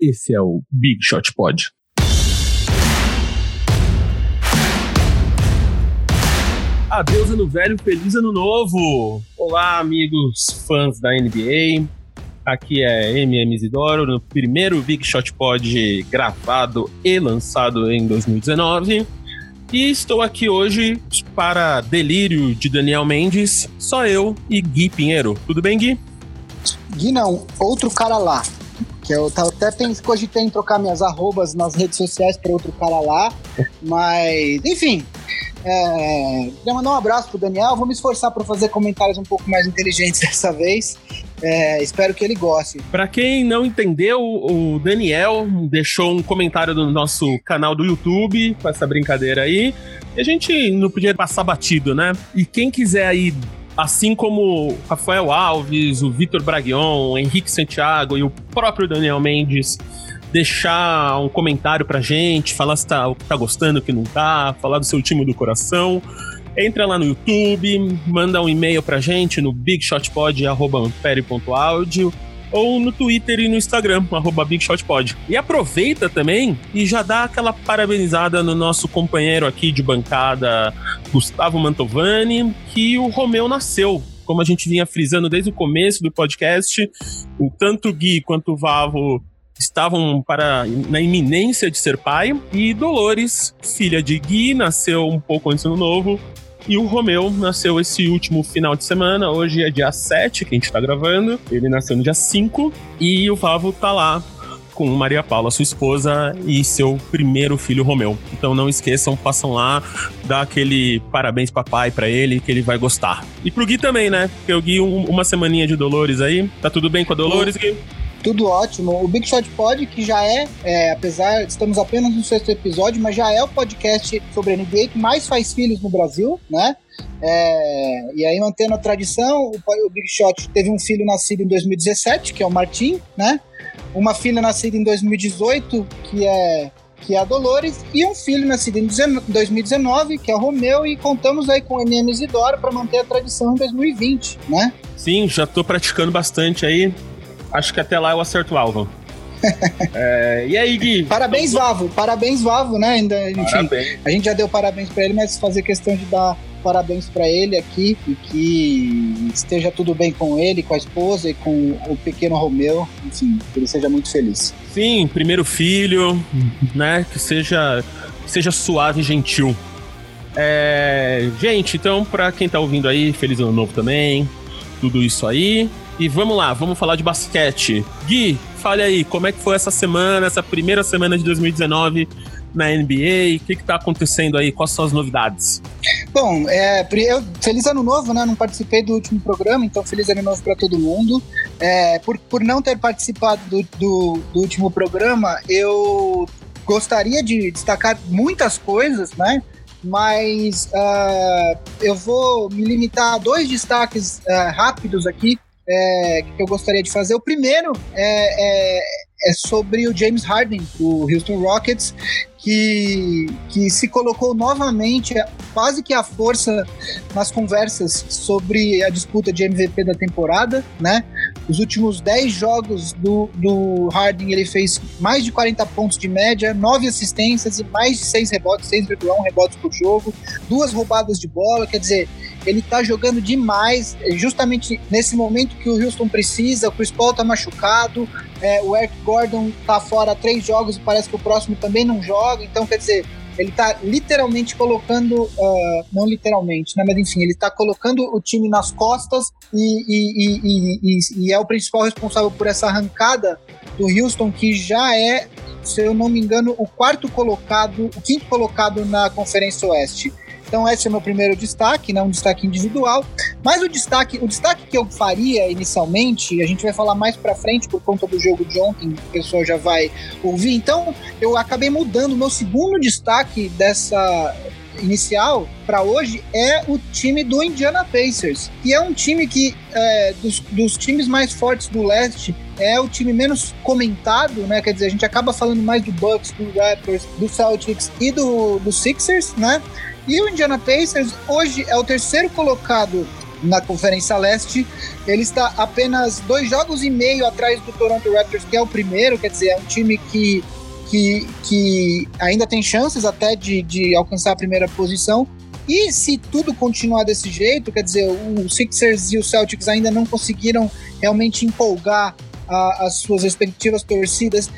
Esse é o Big Shot Pod. Adeus ano velho, feliz ano novo! Olá, amigos fãs da NBA. Aqui é MM Isidoro, no primeiro Big Shot Pod gravado e lançado em 2019. E estou aqui hoje para delírio de Daniel Mendes, só eu e Gui Pinheiro. Tudo bem, Gui? Gui não, outro cara lá. Que eu até cogitei em trocar minhas arrobas nas redes sociais para outro cara lá. Mas, enfim, é, queria mandar um abraço pro Daniel. Vou me esforçar para fazer comentários um pouco mais inteligentes dessa vez. É, espero que ele goste. Para quem não entendeu, o Daniel deixou um comentário no nosso canal do YouTube com essa brincadeira aí. E a gente não podia passar batido, né? E quem quiser aí assim como Rafael Alves, o Vitor Braguion, o Henrique Santiago e o próprio Daniel Mendes deixar um comentário pra gente, falar se tá, tá gostando, o que não tá, falar do seu time do coração. Entra lá no YouTube, manda um e-mail pra gente no bigshotpod.ampere.audio ou no Twitter e no Instagram, arroba BigShotPod. E aproveita também e já dá aquela parabenizada no nosso companheiro aqui de bancada, Gustavo Mantovani, que o Romeu nasceu. Como a gente vinha frisando desde o começo do podcast, o tanto Gui quanto o Vavo estavam para na iminência de ser pai e Dolores, filha de Gui, nasceu um pouco antes do novo. E o Romeu nasceu esse último final de semana. Hoje é dia 7 que a gente tá gravando. Ele nasceu no dia 5. E o Vavo tá lá com Maria Paula, sua esposa, e seu primeiro filho, Romeu. Então não esqueçam, passam lá, dá aquele parabéns papai para ele, que ele vai gostar. E pro Gui também, né? Porque o Gui, um, uma semaninha de Dolores aí. Tá tudo bem com a Dolores, Gui? Tudo ótimo. O Big Shot Pod, que já é, é, apesar, estamos apenas no sexto episódio, mas já é o podcast sobre NBA que mais faz filhos no Brasil, né? É, e aí, mantendo a tradição, o, o Big Shot teve um filho nascido em 2017, que é o Martim, né? Uma filha nascida em 2018, que é que é a Dolores, e um filho nascido em 2019, que é o Romeu, e contamos aí com o MM Isidoro para manter a tradição em 2020, né? Sim, já estou praticando bastante aí. Acho que até lá eu acerto o alvo. é, e aí, Gui? Parabéns, Vavo. Parabéns, Vavo, né? Ainda, enfim, parabéns. a gente já deu parabéns para ele, mas fazer questão de dar parabéns para ele aqui e que esteja tudo bem com ele, com a esposa e com o pequeno Romeu. Enfim, que ele seja muito feliz. Sim, primeiro filho, né? Que seja, que seja suave e gentil. É, gente, então, para quem tá ouvindo aí, feliz ano novo também. Tudo isso aí. E vamos lá, vamos falar de basquete. Gui, fale aí, como é que foi essa semana, essa primeira semana de 2019 na NBA? O que está acontecendo aí? Quais são as novidades? Bom, é, eu, feliz ano novo, né? Não participei do último programa, então feliz ano novo para todo mundo. É, por, por não ter participado do, do, do último programa, eu gostaria de destacar muitas coisas, né? Mas uh, eu vou me limitar a dois destaques uh, rápidos aqui é, que eu gostaria de fazer. O primeiro é, é, é sobre o James Harden, do Houston Rockets, que, que se colocou novamente, quase que à força, nas conversas sobre a disputa de MVP da temporada, né? Os últimos 10 jogos do, do Harden, ele fez mais de 40 pontos de média, 9 assistências e mais de 6 rebotes, 6,1 rebotes por jogo, duas roubadas de bola, quer dizer, ele tá jogando demais, justamente nesse momento que o Houston precisa, o Chris Paul tá machucado, é, o Eric Gordon tá fora três jogos e parece que o próximo também não joga, então quer dizer, ele tá literalmente colocando, uh, não literalmente, né, mas enfim, ele tá colocando o time nas costas e, e, e, e, é o principal responsável por essa arrancada do Houston, que já é, se eu não me engano, o quarto colocado, o quinto colocado na Conferência Oeste. Então esse é o meu primeiro destaque, né, um destaque individual. Mas o destaque, o destaque que eu faria inicialmente, a gente vai falar mais para frente por conta do jogo de ontem, o pessoal já vai ouvir. Então eu acabei mudando. O meu segundo destaque dessa inicial para hoje é o time do Indiana Pacers, que é um time que é, dos, dos times mais fortes do leste é o time menos comentado, né? Quer dizer, a gente acaba falando mais do Bucks, do Raptors, do Celtics e do, do Sixers, né? E o Indiana Pacers hoje é o terceiro colocado na Conferência Leste. Ele está apenas dois jogos e meio atrás do Toronto Raptors, que é o primeiro, quer dizer, é um time que, que, que ainda tem chances até de, de alcançar a primeira posição. E se tudo continuar desse jeito, quer dizer, o Sixers e o Celtics ainda não conseguiram realmente empolgar a, as suas respectivas torcidas,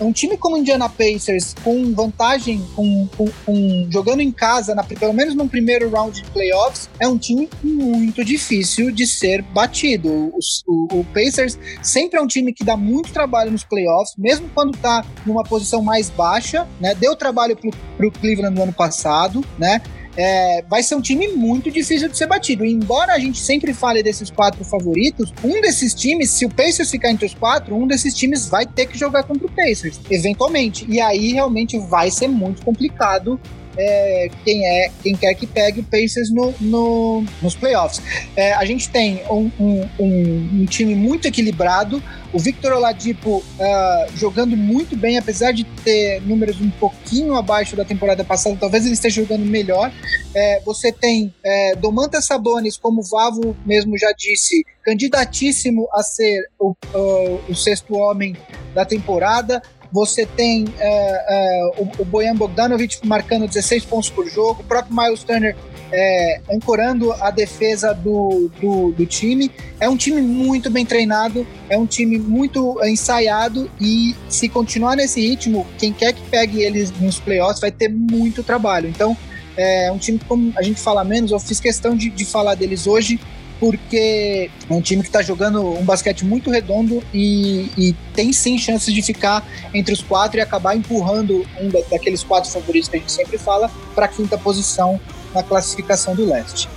um time como o Indiana Pacers, com vantagem, com, com, com, jogando em casa, na, pelo menos no primeiro round de playoffs, é um time muito difícil de ser batido. O, o, o, Pacers sempre é um time que dá muito trabalho nos playoffs, mesmo quando tá numa posição mais baixa, né? Deu trabalho pro, pro Cleveland no ano passado, né? É, vai ser um time muito difícil de ser batido. Embora a gente sempre fale desses quatro favoritos, um desses times, se o Pacers ficar entre os quatro, um desses times vai ter que jogar contra o Pacers, eventualmente. E aí realmente vai ser muito complicado é, quem é quem quer que pegue o Pacers no, no nos playoffs. É, a gente tem um, um, um, um, time muito equilibrado. O Victor Oladipo uh, jogando muito bem, apesar de ter números um pouquinho abaixo da temporada passada, talvez ele esteja jogando melhor. É, você tem é, Domantas Sabonis, como o Vavo mesmo já disse, candidatíssimo a ser o, uh, o sexto homem da temporada. Você tem uh, uh, o, o Bojan Bogdanovic marcando 16 pontos por jogo, o próprio Miles Turner é, ancorando a defesa do, do, do, time. É um time muito bem treinado, é um time muito ensaiado e se continuar nesse ritmo, quem quer que pegue eles nos playoffs vai ter muito trabalho. Então, é um time como a gente fala menos, eu fiz questão de, de falar deles hoje porque é um time que está jogando um basquete muito redondo e, e, tem sim chances de ficar entre os quatro e acabar empurrando um daqueles quatro favoritos que a gente sempre fala para a quinta posição na classificação do leste.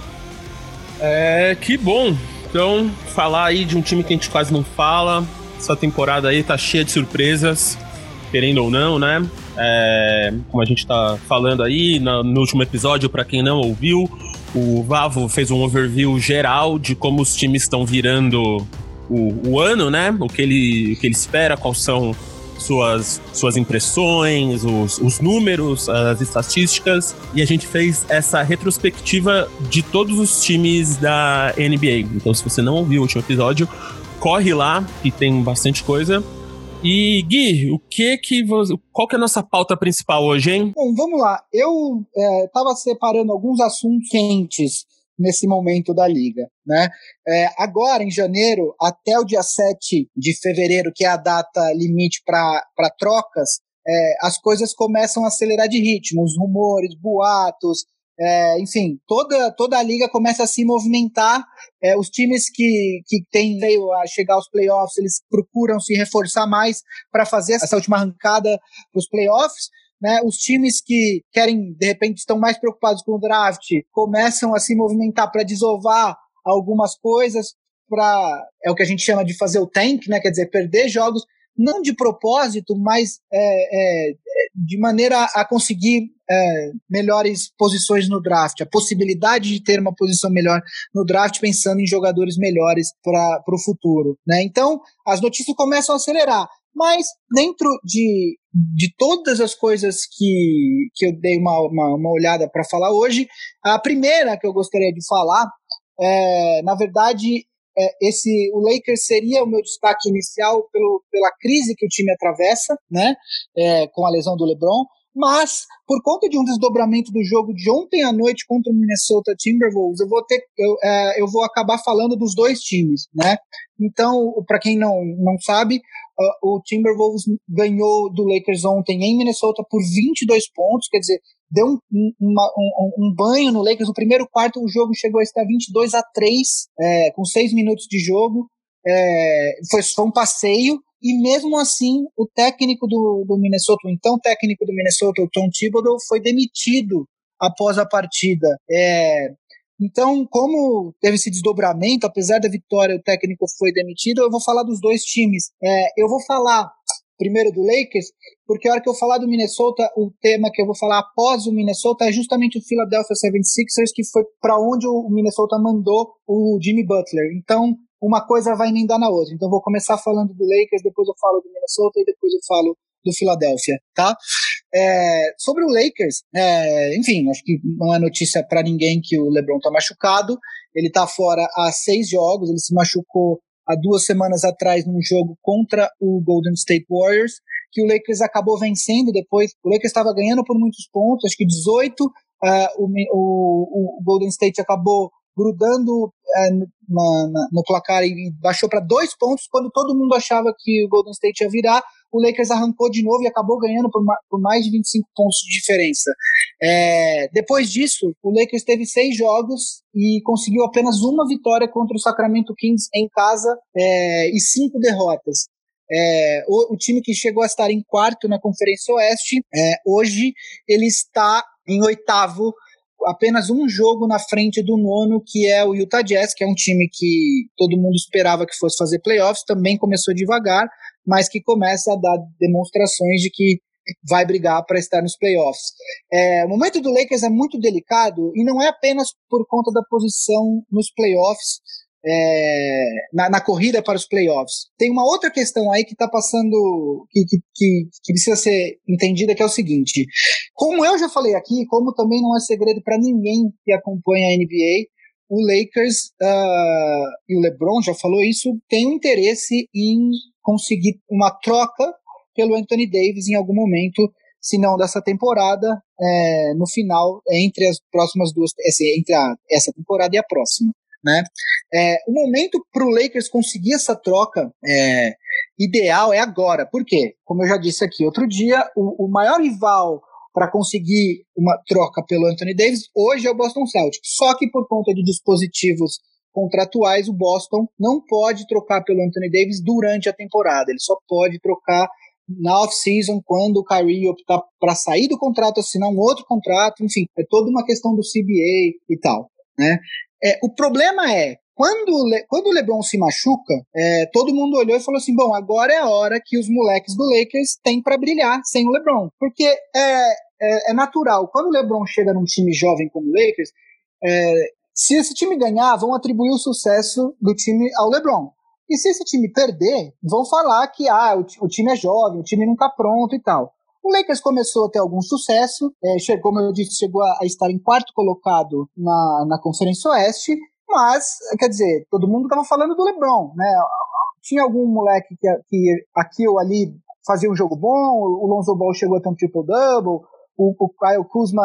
É, que bom. Então, falar aí de um time que a gente quase não fala. Essa temporada aí tá cheia de surpresas, querendo ou não, né? É, como a gente tá falando aí no, no último episódio, para quem não ouviu, o Vavo fez um overview geral de como os times estão virando o, o ano, né? O que, ele, o que ele espera, quais são suas, suas impressões, os, os números, as estatísticas. E a gente fez essa retrospectiva de todos os times da NBA. Então, se você não ouviu o último episódio, corre lá, que tem bastante coisa. E Gui, o que que qual que é a nossa pauta principal hoje, hein? Bom, vamos lá. Eu estava é, separando alguns assuntos quentes nesse momento da liga, né? É, agora, em janeiro, até o dia 7 de fevereiro, que é a data limite para trocas, é, as coisas começam a acelerar de ritmo, os rumores, boatos, é, enfim, toda, toda a liga começa a se movimentar. É, os times que, que têm a chegar aos playoffs, eles procuram se reforçar mais para fazer essa última arrancada para os playoffs. Né, os times que querem, de repente, estão mais preocupados com o draft, começam a se movimentar para desovar algumas coisas, para é o que a gente chama de fazer o tank, né, quer dizer, perder jogos não de propósito, mas é, é, de maneira a conseguir é, melhores posições no draft, a possibilidade de ter uma posição melhor no draft, pensando em jogadores melhores para o futuro. Né? Então, as notícias começam a acelerar. Mas, dentro de, de todas as coisas que, que eu dei uma, uma, uma olhada para falar hoje, a primeira que eu gostaria de falar, é, na verdade, é, esse o Lakers seria o meu destaque inicial pelo, pela crise que o time atravessa, né, é, com a lesão do LeBron. Mas, por conta de um desdobramento do jogo de ontem à noite contra o Minnesota Timberwolves, eu vou ter, eu, é, eu vou acabar falando dos dois times, né? Então, para quem não, não sabe, uh, o Timberwolves ganhou do Lakers ontem em Minnesota por 22 pontos, quer dizer, deu um, uma, um, um, banho no Lakers. No primeiro quarto, o jogo chegou a estar 22 a 3, é, com 6 minutos de jogo. É, foi, foi um passeio. E mesmo assim, o técnico do, do Minnesota, o então técnico do Minnesota, o Tom Thibodeau, foi demitido após a partida. É, então, como teve esse desdobramento, apesar da vitória, o técnico foi demitido, eu vou falar dos dois times. É, eu vou falar primeiro do Lakers, porque a hora que eu falar do Minnesota, o tema que eu vou falar após o Minnesota é justamente o Philadelphia 76ers, que foi para onde o Minnesota mandou o Jimmy Butler. Então, uma coisa vai emendar na outra. Então, vou começar falando do Lakers, depois eu falo do Minnesota e depois eu falo do Philadelphia, tá? É, sobre o Lakers, é, enfim, acho que não é notícia para ninguém que o LeBron está machucado. Ele está fora há seis jogos. Ele se machucou há duas semanas atrás num jogo contra o Golden State Warriors, que o Lakers acabou vencendo depois. O Lakers estava ganhando por muitos pontos, acho que 18. Uh, o, o, o Golden State acabou grudando uh, na, na, no placar e baixou para dois pontos quando todo mundo achava que o Golden State ia virar o Lakers arrancou de novo e acabou ganhando por, por mais de 25 pontos de diferença. É, depois disso, o Lakers teve seis jogos e conseguiu apenas uma vitória contra o Sacramento Kings em casa é, e cinco derrotas. É, o, o, time que chegou a estar em quarto na Conferência Oeste, é, hoje ele está em oitavo apenas um jogo na frente do nono, que é o Utah Jazz, que é um time que todo mundo esperava que fosse fazer playoffs, também começou devagar, mas que começa a dar demonstrações de que vai brigar para estar nos playoffs. É, o momento do Lakers é muito delicado e não é apenas por conta da posição nos playoffs, é, na, na, corrida para os playoffs. Tem uma outra questão aí que está passando, que, que, que, precisa ser entendida, que é o seguinte: como eu já falei aqui, como também não é segredo para ninguém que acompanha a NBA, o Lakers uh, e o LeBron já falou isso, tem um interesse em conseguir uma troca pelo Anthony Davis em algum momento, se não dessa temporada, é, no final, entre as próximas duas, entre a, essa temporada e a próxima. Né? É, o momento para o Lakers conseguir essa troca é, ideal é agora. Por quê? Como eu já disse aqui outro dia, o, o maior rival para conseguir uma troca pelo Anthony Davis hoje é o Boston Celtics. Só que por conta de dispositivos contratuais, o Boston não pode trocar pelo Anthony Davis durante a temporada. Ele só pode trocar na off-season, quando o Kyrie optar para sair do contrato, assinar um outro contrato, enfim, é toda uma questão do CBA e tal. Né? É, o problema é, quando, quando o LeBron se machuca, é, todo mundo olhou e falou assim: bom, agora é a hora que os moleques do Lakers têm para brilhar sem o LeBron. Porque é, é, é, natural, quando o LeBron chega num time jovem como o Lakers, é, se esse time ganhar, vão atribuir o sucesso do time ao LeBron. E se esse time perder, vão falar que ah, o, o time é jovem, o time não está pronto e tal. O Lakers começou a ter algum sucesso, é, chegou, como eu disse, chegou a, a, estar em quarto colocado na, na Conferência Oeste, mas, quer dizer, todo mundo estava falando do LeBron, né? Tinha algum moleque que, que aqui ou ali fazia um jogo bom, o Lonzo Ball chegou a ter um triple-double, o, o Kyle Kuzma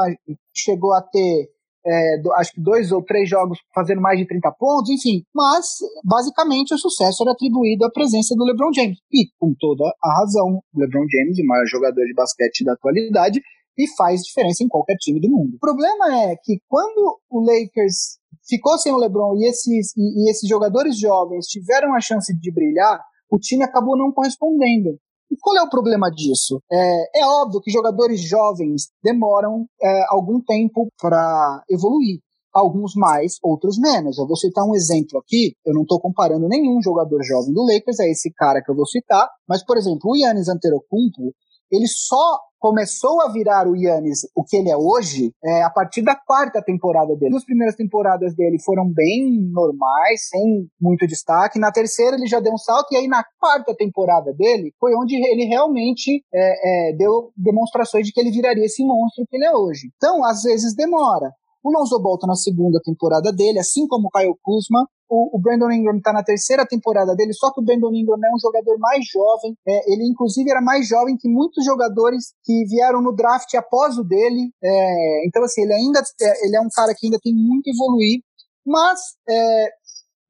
chegou a ter é, do, acho que dois ou três jogos fazendo mais de 30 pontos, enfim. Mas, basicamente, o sucesso era atribuído à presença do LeBron James. E, com toda a razão, o LeBron James, o maior jogador de basquete da atualidade, e faz diferença em qualquer time do mundo. O problema é que quando o Lakers ficou sem o LeBron e esses, e, e esses jogadores jovens tiveram a chance de brilhar, o time acabou não correspondendo. E qual é o problema disso? É, é óbvio que jogadores jovens demoram é, algum tempo para evoluir. Alguns mais, outros menos. Eu vou citar um exemplo aqui. Eu não estou comparando nenhum jogador jovem do Lakers, é esse cara que eu vou citar. Mas, por exemplo, o Yannis Antetokounmpo, ele só começou a virar o Yannis o que ele é hoje é, a partir da quarta temporada dele. As primeiras temporadas dele foram bem normais, sem muito destaque. Na terceira ele já deu um salto e aí na quarta temporada dele foi onde ele realmente é, é, deu demonstrações de que ele viraria esse monstro que ele é hoje. Então, às vezes demora. O Lonzo Ball tá na segunda temporada dele, assim como o Kyle Kuzma. O, o Brandon Ingram está na terceira temporada dele, só que o Brandon Ingram é um jogador mais jovem. É, ele, inclusive, era mais jovem que muitos jogadores que vieram no draft após o dele. É, então, assim, ele ainda é, ele é um cara que ainda tem muito a evoluir. Mas, é,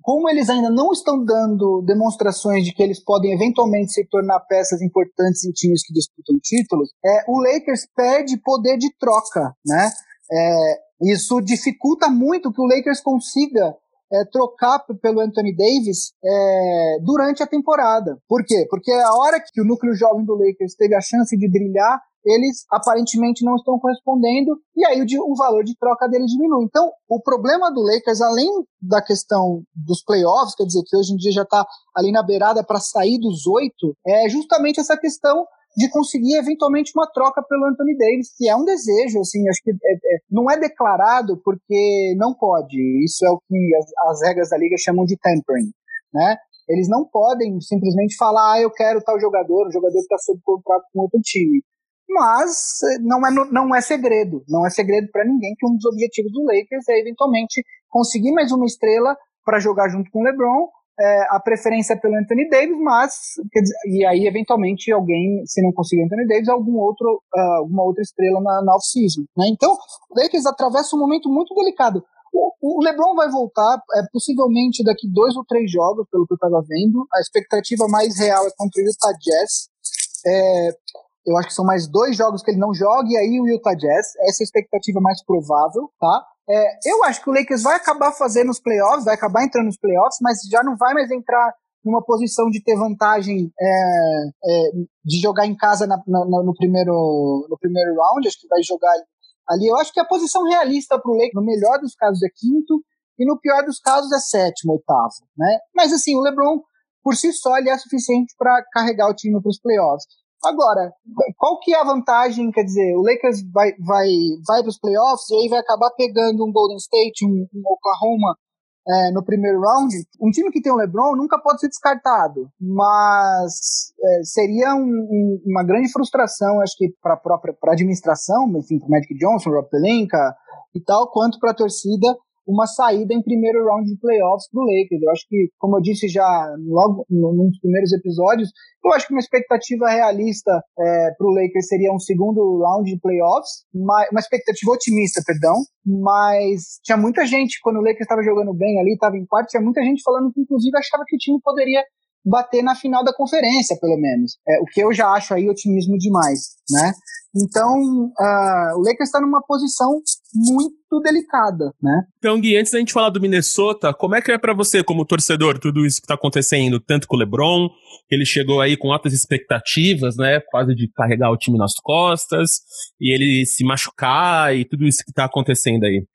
como eles ainda não estão dando demonstrações de que eles podem eventualmente se tornar peças importantes em times que disputam títulos, é, o Lakers perde poder de troca, né? É, isso dificulta muito que o Lakers consiga é, trocar pelo Anthony Davis é, durante a temporada. Por quê? Porque a hora que o núcleo jovem do Lakers teve a chance de brilhar, eles aparentemente não estão correspondendo e aí o, o valor de troca dele diminui. Então, o problema do Lakers, além da questão dos playoffs, quer dizer, que hoje em dia já está ali na beirada para sair dos oito, é justamente essa questão de conseguir eventualmente uma troca pelo Anthony Davis, que é um desejo, assim, acho que é, é, não é declarado porque não pode. Isso é o que as, as regras da liga chamam de tampering, né? Eles não podem simplesmente falar, ah, eu quero tal jogador, um jogador que está sob contrato com outro time. mas eh, não é, não é segredo, não é segredo para ninguém que um dos objetivos do Lakers é eventualmente conseguir mais uma estrela para jogar junto com o LeBron. É, a preferência é pelo Anthony Davis, mas dizer, e aí eventualmente alguém, se não conseguir Anthony Davis, algum outro, uh, alguma outra estrela na, na off-season. Né? Então, o Lakers atravessa um momento muito delicado. O, o LeBron vai voltar, é, possivelmente daqui dois ou três jogos, pelo que eu estava vendo. A expectativa mais real é contra o Utah Jazz. É, eu acho que são mais dois jogos que ele não joga, e aí o Utah Jazz. Essa é a expectativa mais provável, tá? É, eu acho que o Lakers vai acabar fazendo os playoffs, vai acabar entrando nos playoffs, mas já não vai mais entrar numa posição de ter vantagem é, é, de jogar em casa na, na, no, primeiro, no primeiro round. Acho que vai jogar ali. Eu acho que a posição realista para o Lakers, no melhor dos casos, é quinto, e no pior dos casos, é sétimo, oitavo. Né? Mas assim, o LeBron, por si só, ele é suficiente para carregar o time para os playoffs. Agora, qual que é a vantagem? Quer dizer, o Lakers vai, vai, vai para os playoffs e aí vai acabar pegando um Golden State, um, um Oklahoma é, no primeiro round. Um time que tem o LeBron nunca pode ser descartado, mas é, seria um, um, uma grande frustração, acho que para a própria pra administração, enfim, para Magic Johnson, Rob Pelinka e tal, quanto para a torcida uma saída em primeiro round de playoffs do Lakers. Eu acho que, como eu disse já logo num dos primeiros episódios, eu acho que uma expectativa realista é, para o Lakers seria um segundo round de playoffs, uma expectativa otimista, perdão, mas tinha muita gente, quando o Lakers estava jogando bem ali, estava em quarto, tinha muita gente falando que inclusive achava que o time poderia bater na final da conferência, pelo menos. É, o que eu já acho aí otimismo demais, né? Então, uh, o Lakers está numa posição muito delicada, né? Então, Gui, antes da gente falar do Minnesota, como é que é para você, como torcedor, tudo isso que está acontecendo, tanto com o LeBron, ele chegou aí com altas expectativas, né? Quase de carregar o time nas costas, e ele se machucar e tudo isso que está acontecendo aí.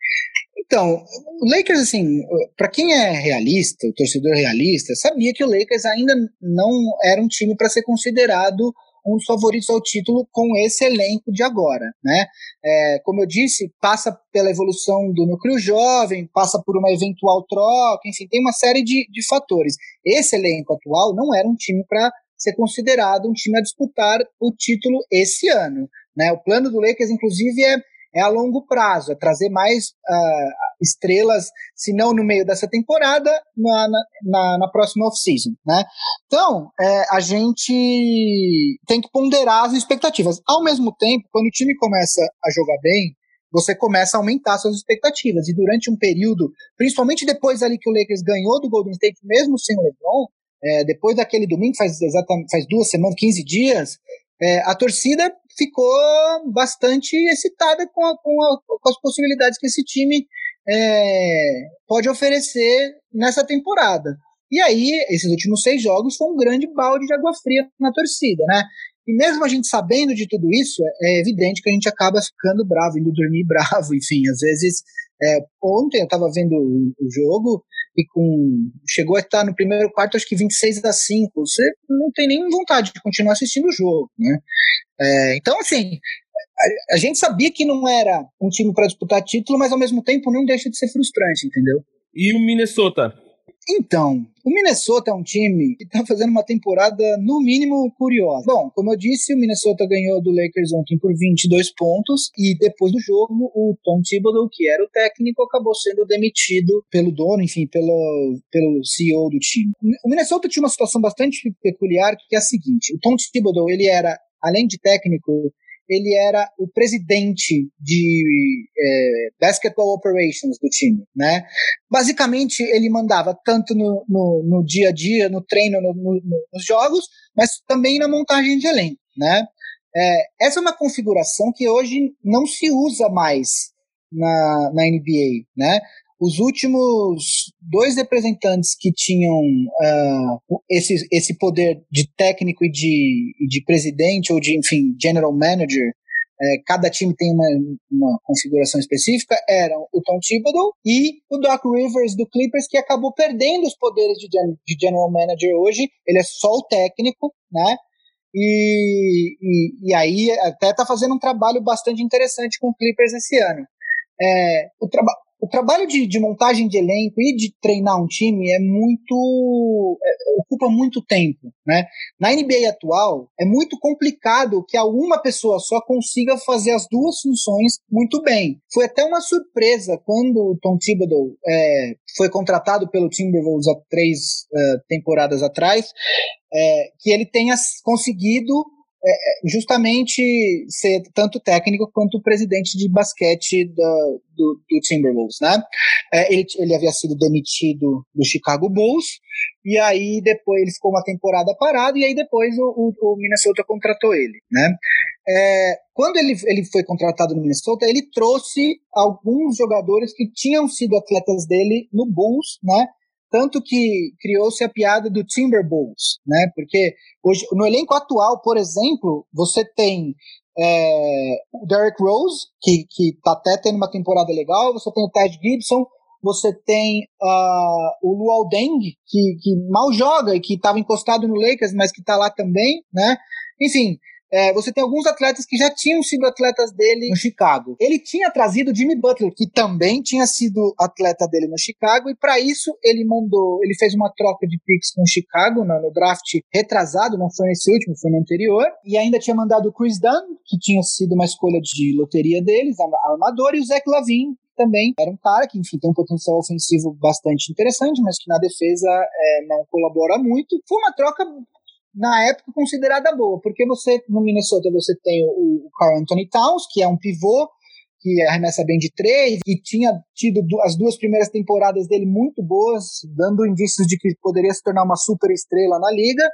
Então, o Lakers, assim, para quem é realista, o torcedor realista, sabia que o Lakers ainda não era um time para ser considerado um dos favoritos ao título com esse elenco de agora, né? É, como eu disse, passa pela evolução do núcleo jovem, passa por uma eventual troca, enfim, tem uma série de, de fatores. Esse elenco atual não era um time para ser considerado um time a disputar o título esse ano. Né? O plano do Lakers, inclusive, é é a longo prazo, é trazer mais uh, estrelas, se não no meio dessa temporada, na, na, na próxima off-season, né? Então, é, a gente tem que ponderar as expectativas. Ao mesmo tempo, quando o time começa a jogar bem, você começa a aumentar suas expectativas. E durante um período, principalmente depois ali que o Lakers ganhou do Golden State, mesmo sem o LeBron, é, depois daquele domingo, faz exatamente faz duas semanas, 15 dias, é, a torcida ficou bastante excitada com, a, com, a, com, as possibilidades que esse time é, pode oferecer nessa temporada. E aí, esses últimos seis jogos foi um grande balde de água fria na torcida, né? E mesmo a gente sabendo de tudo isso, é evidente que a gente acaba ficando bravo, indo dormir bravo, enfim, às vezes. É, ontem eu estava vendo o, o, jogo e com chegou a estar no primeiro quarto, acho que 26 a 5. Você não tem nem vontade de continuar assistindo o jogo, né? É, então, assim, a, a, gente sabia que não era um time para disputar título, mas ao mesmo tempo não deixa de ser frustrante, entendeu? E o Minnesota? Então, o Minnesota é um time que está fazendo uma temporada, no mínimo, curiosa. Bom, como eu disse, o Minnesota ganhou do Lakers ontem por 22 pontos e depois do jogo, o Tom Thibodeau, que era o técnico, acabou sendo demitido pelo dono, enfim, pelo, pelo CEO do time. O Minnesota tinha uma situação bastante peculiar, que é a seguinte, o Tom Thibodeau, ele era, além de técnico, ele era o presidente de é, basketball operations do time, né? Basicamente, ele mandava tanto no, no, no dia a dia, no treino, no, nos jogos, mas também na montagem de elenco, né? É, essa é uma configuração que hoje não se usa mais na, na NBA, né? Os últimos dois representantes que tinham uh, esse, esse poder de técnico e de, de presidente, ou de, enfim, general manager, é, cada time tem uma, uma configuração específica, eram o Tom Thibodeau e o Doc Rivers do Clippers, que acabou perdendo os poderes de, de general manager hoje. Ele é só o técnico, né? E, e, e aí até está fazendo um trabalho bastante interessante com o Clippers esse ano. É, o trabalho o trabalho de, de, montagem de elenco e de treinar um time é muito. É, ocupa muito tempo. Né? Na NBA atual, é muito complicado que alguma pessoa só consiga fazer as duas funções muito bem. Foi até uma surpresa quando o Tom Thibodeau é, foi contratado pelo Timberwolves há três uh, temporadas atrás, é, que ele tenha conseguido é, é, justamente ser tanto técnico quanto presidente de basquete do, do, do Timberwolves, né? É, ele, ele havia sido demitido do Chicago Bulls e aí depois ele ficou uma temporada parado e aí depois o, o, o Minnesota contratou ele, né? É, quando ele, ele foi contratado no Minnesota, ele trouxe alguns jogadores que tinham sido atletas dele no Bulls, né? Tanto que criou-se a piada do Timberwolves, né? Porque hoje, no elenco atual, por exemplo, você tem é, o Derrick Rose, que, que tá até tendo uma temporada legal, você tem o Ted Gibson, você tem uh, o Luol Deng, que, que mal joga e que estava encostado no Lakers, mas que está lá também, né? Enfim, é, você tem alguns atletas que já tinham sido atletas dele no Chicago. Ele tinha trazido Jimmy Butler, que também tinha sido atleta dele no Chicago, e para isso ele mandou, ele fez uma troca de picks com o Chicago no, no, draft retrasado, não foi nesse último, foi no anterior, e ainda tinha mandado o Chris Dunn, que tinha sido uma escolha de loteria deles, armador, e o Zach Lavine, também era um cara que, enfim, tem um potencial ofensivo bastante interessante, mas que na defesa é, não colabora muito. Foi uma troca na época considerada boa, porque você no Minnesota você tem o, o Carl Anthony Towns, que é um pivô que arremessa bem de três e tinha tido as duas primeiras temporadas dele muito boas, dando indícios de que poderia se tornar uma super estrela na liga.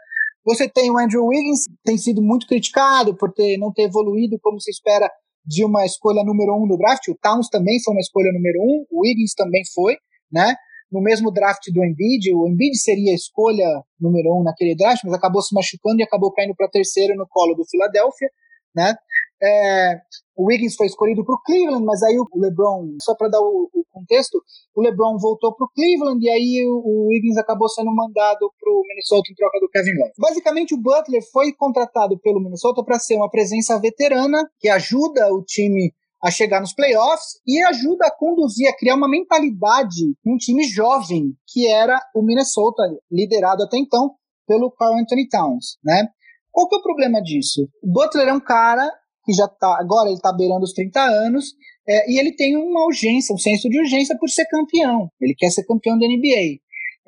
Você tem o Andrew Wiggins, tem sido muito criticado por ter não ter evoluído como se espera de uma escolha número um no draft. O Towns também foi uma escolha número um, o Wiggins também foi, né? No mesmo draft do Embiid. O Embiid seria a escolha número um naquele draft, mas acabou se machucando e acabou caindo para terceiro no colo do Philadelphia, né? É, o Wiggins foi escolhido para o Cleveland, mas aí o LeBron, só para dar o, o, contexto, o LeBron voltou para o Cleveland e aí o, o, Wiggins acabou sendo mandado para o Minnesota em troca do Kevin Love. Basicamente, o Butler foi contratado pelo Minnesota para ser uma presença veterana que ajuda o time a chegar nos playoffs e ajuda a conduzir, a criar uma mentalidade um time jovem, que era o Minnesota, liderado até então pelo Carl Anthony Towns, né? Qual que é o problema disso? O Butler é um cara que já tá, agora ele tá beirando os 30 anos, é, e ele tem uma urgência, um senso de urgência por ser campeão. Ele quer ser campeão da NBA.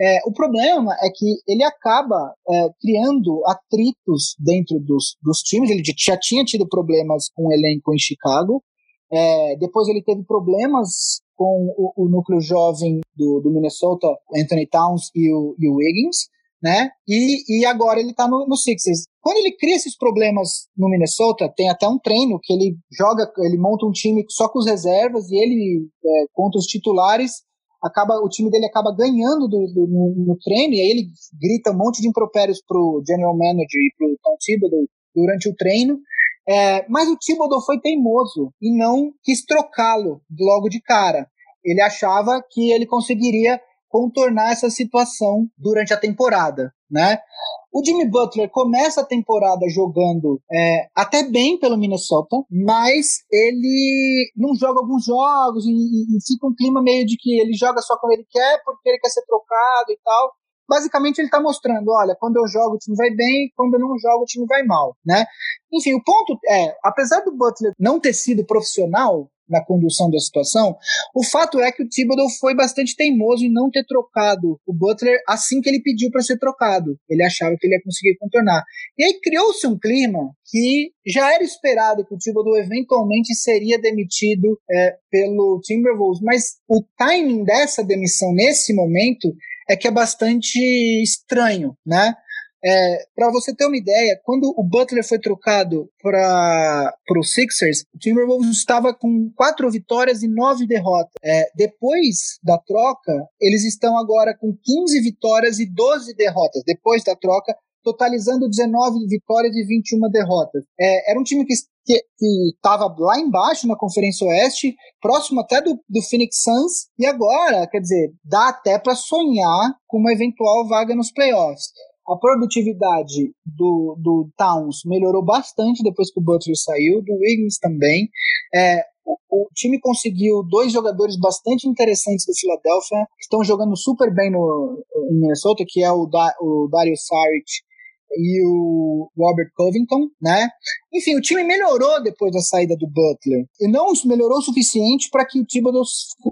É, o problema é que ele acaba é, criando atritos dentro dos, dos times. Ele já tinha tido problemas com o elenco em Chicago, é, depois ele teve problemas com o, o núcleo jovem do, do, Minnesota, Anthony Towns e o, e o Wiggins, né? E, e agora ele tá no, no, Sixers. Quando ele cria esses problemas no Minnesota, tem até um treino que ele joga, ele monta um time só com os reservas e ele, é, contra os titulares, acaba o time dele acaba ganhando do, do, no, no, treino e aí ele grita um monte de impropérios pro general manager e pro Tom Thibodeau durante o treino é, mas o Thibodeau foi teimoso e não quis trocá-lo logo de cara. Ele achava que ele conseguiria contornar essa situação durante a temporada, né? O Jimmy Butler começa a temporada jogando é, até bem pelo Minnesota, mas ele não joga alguns jogos e, e, e, fica um clima meio de que ele joga só quando ele quer, porque ele quer ser trocado e tal basicamente ele está mostrando, olha, quando eu jogo o time vai bem, quando eu não jogo o time vai mal, né? Enfim, o ponto é, apesar do Butler não ter sido profissional na condução da situação, o fato é que o Thibodeau foi bastante teimoso em não ter trocado o Butler assim que ele pediu para ser trocado. Ele achava que ele ia conseguir contornar. E aí criou-se um clima que já era esperado que o Thibodeau eventualmente seria demitido é, pelo Timberwolves, mas o timing dessa demissão nesse momento é que é bastante estranho, né? É, para você ter uma ideia, quando o Butler foi trocado para o Sixers, o Timberwolves estava com quatro vitórias e nove derrotas. É, depois da troca, eles estão agora com 15 vitórias e 12 derrotas. Depois da troca, totalizando 19 vitórias e 21 derrotas. É, era um time que estava lá embaixo na Conferência Oeste, próximo até do, do Phoenix Suns, e agora, quer dizer, dá até para sonhar com uma eventual vaga nos playoffs. A produtividade do, do Towns melhorou bastante depois que o Butler saiu, do Wiggins também. É, o, time conseguiu dois jogadores bastante interessantes do Philadelphia, que estão jogando super bem no, em Minnesota, que é o, da, o Dario Saric e o Robert Covington, né? Enfim, o time melhorou depois da saída do Butler. E não melhorou o suficiente para que o Thibodeau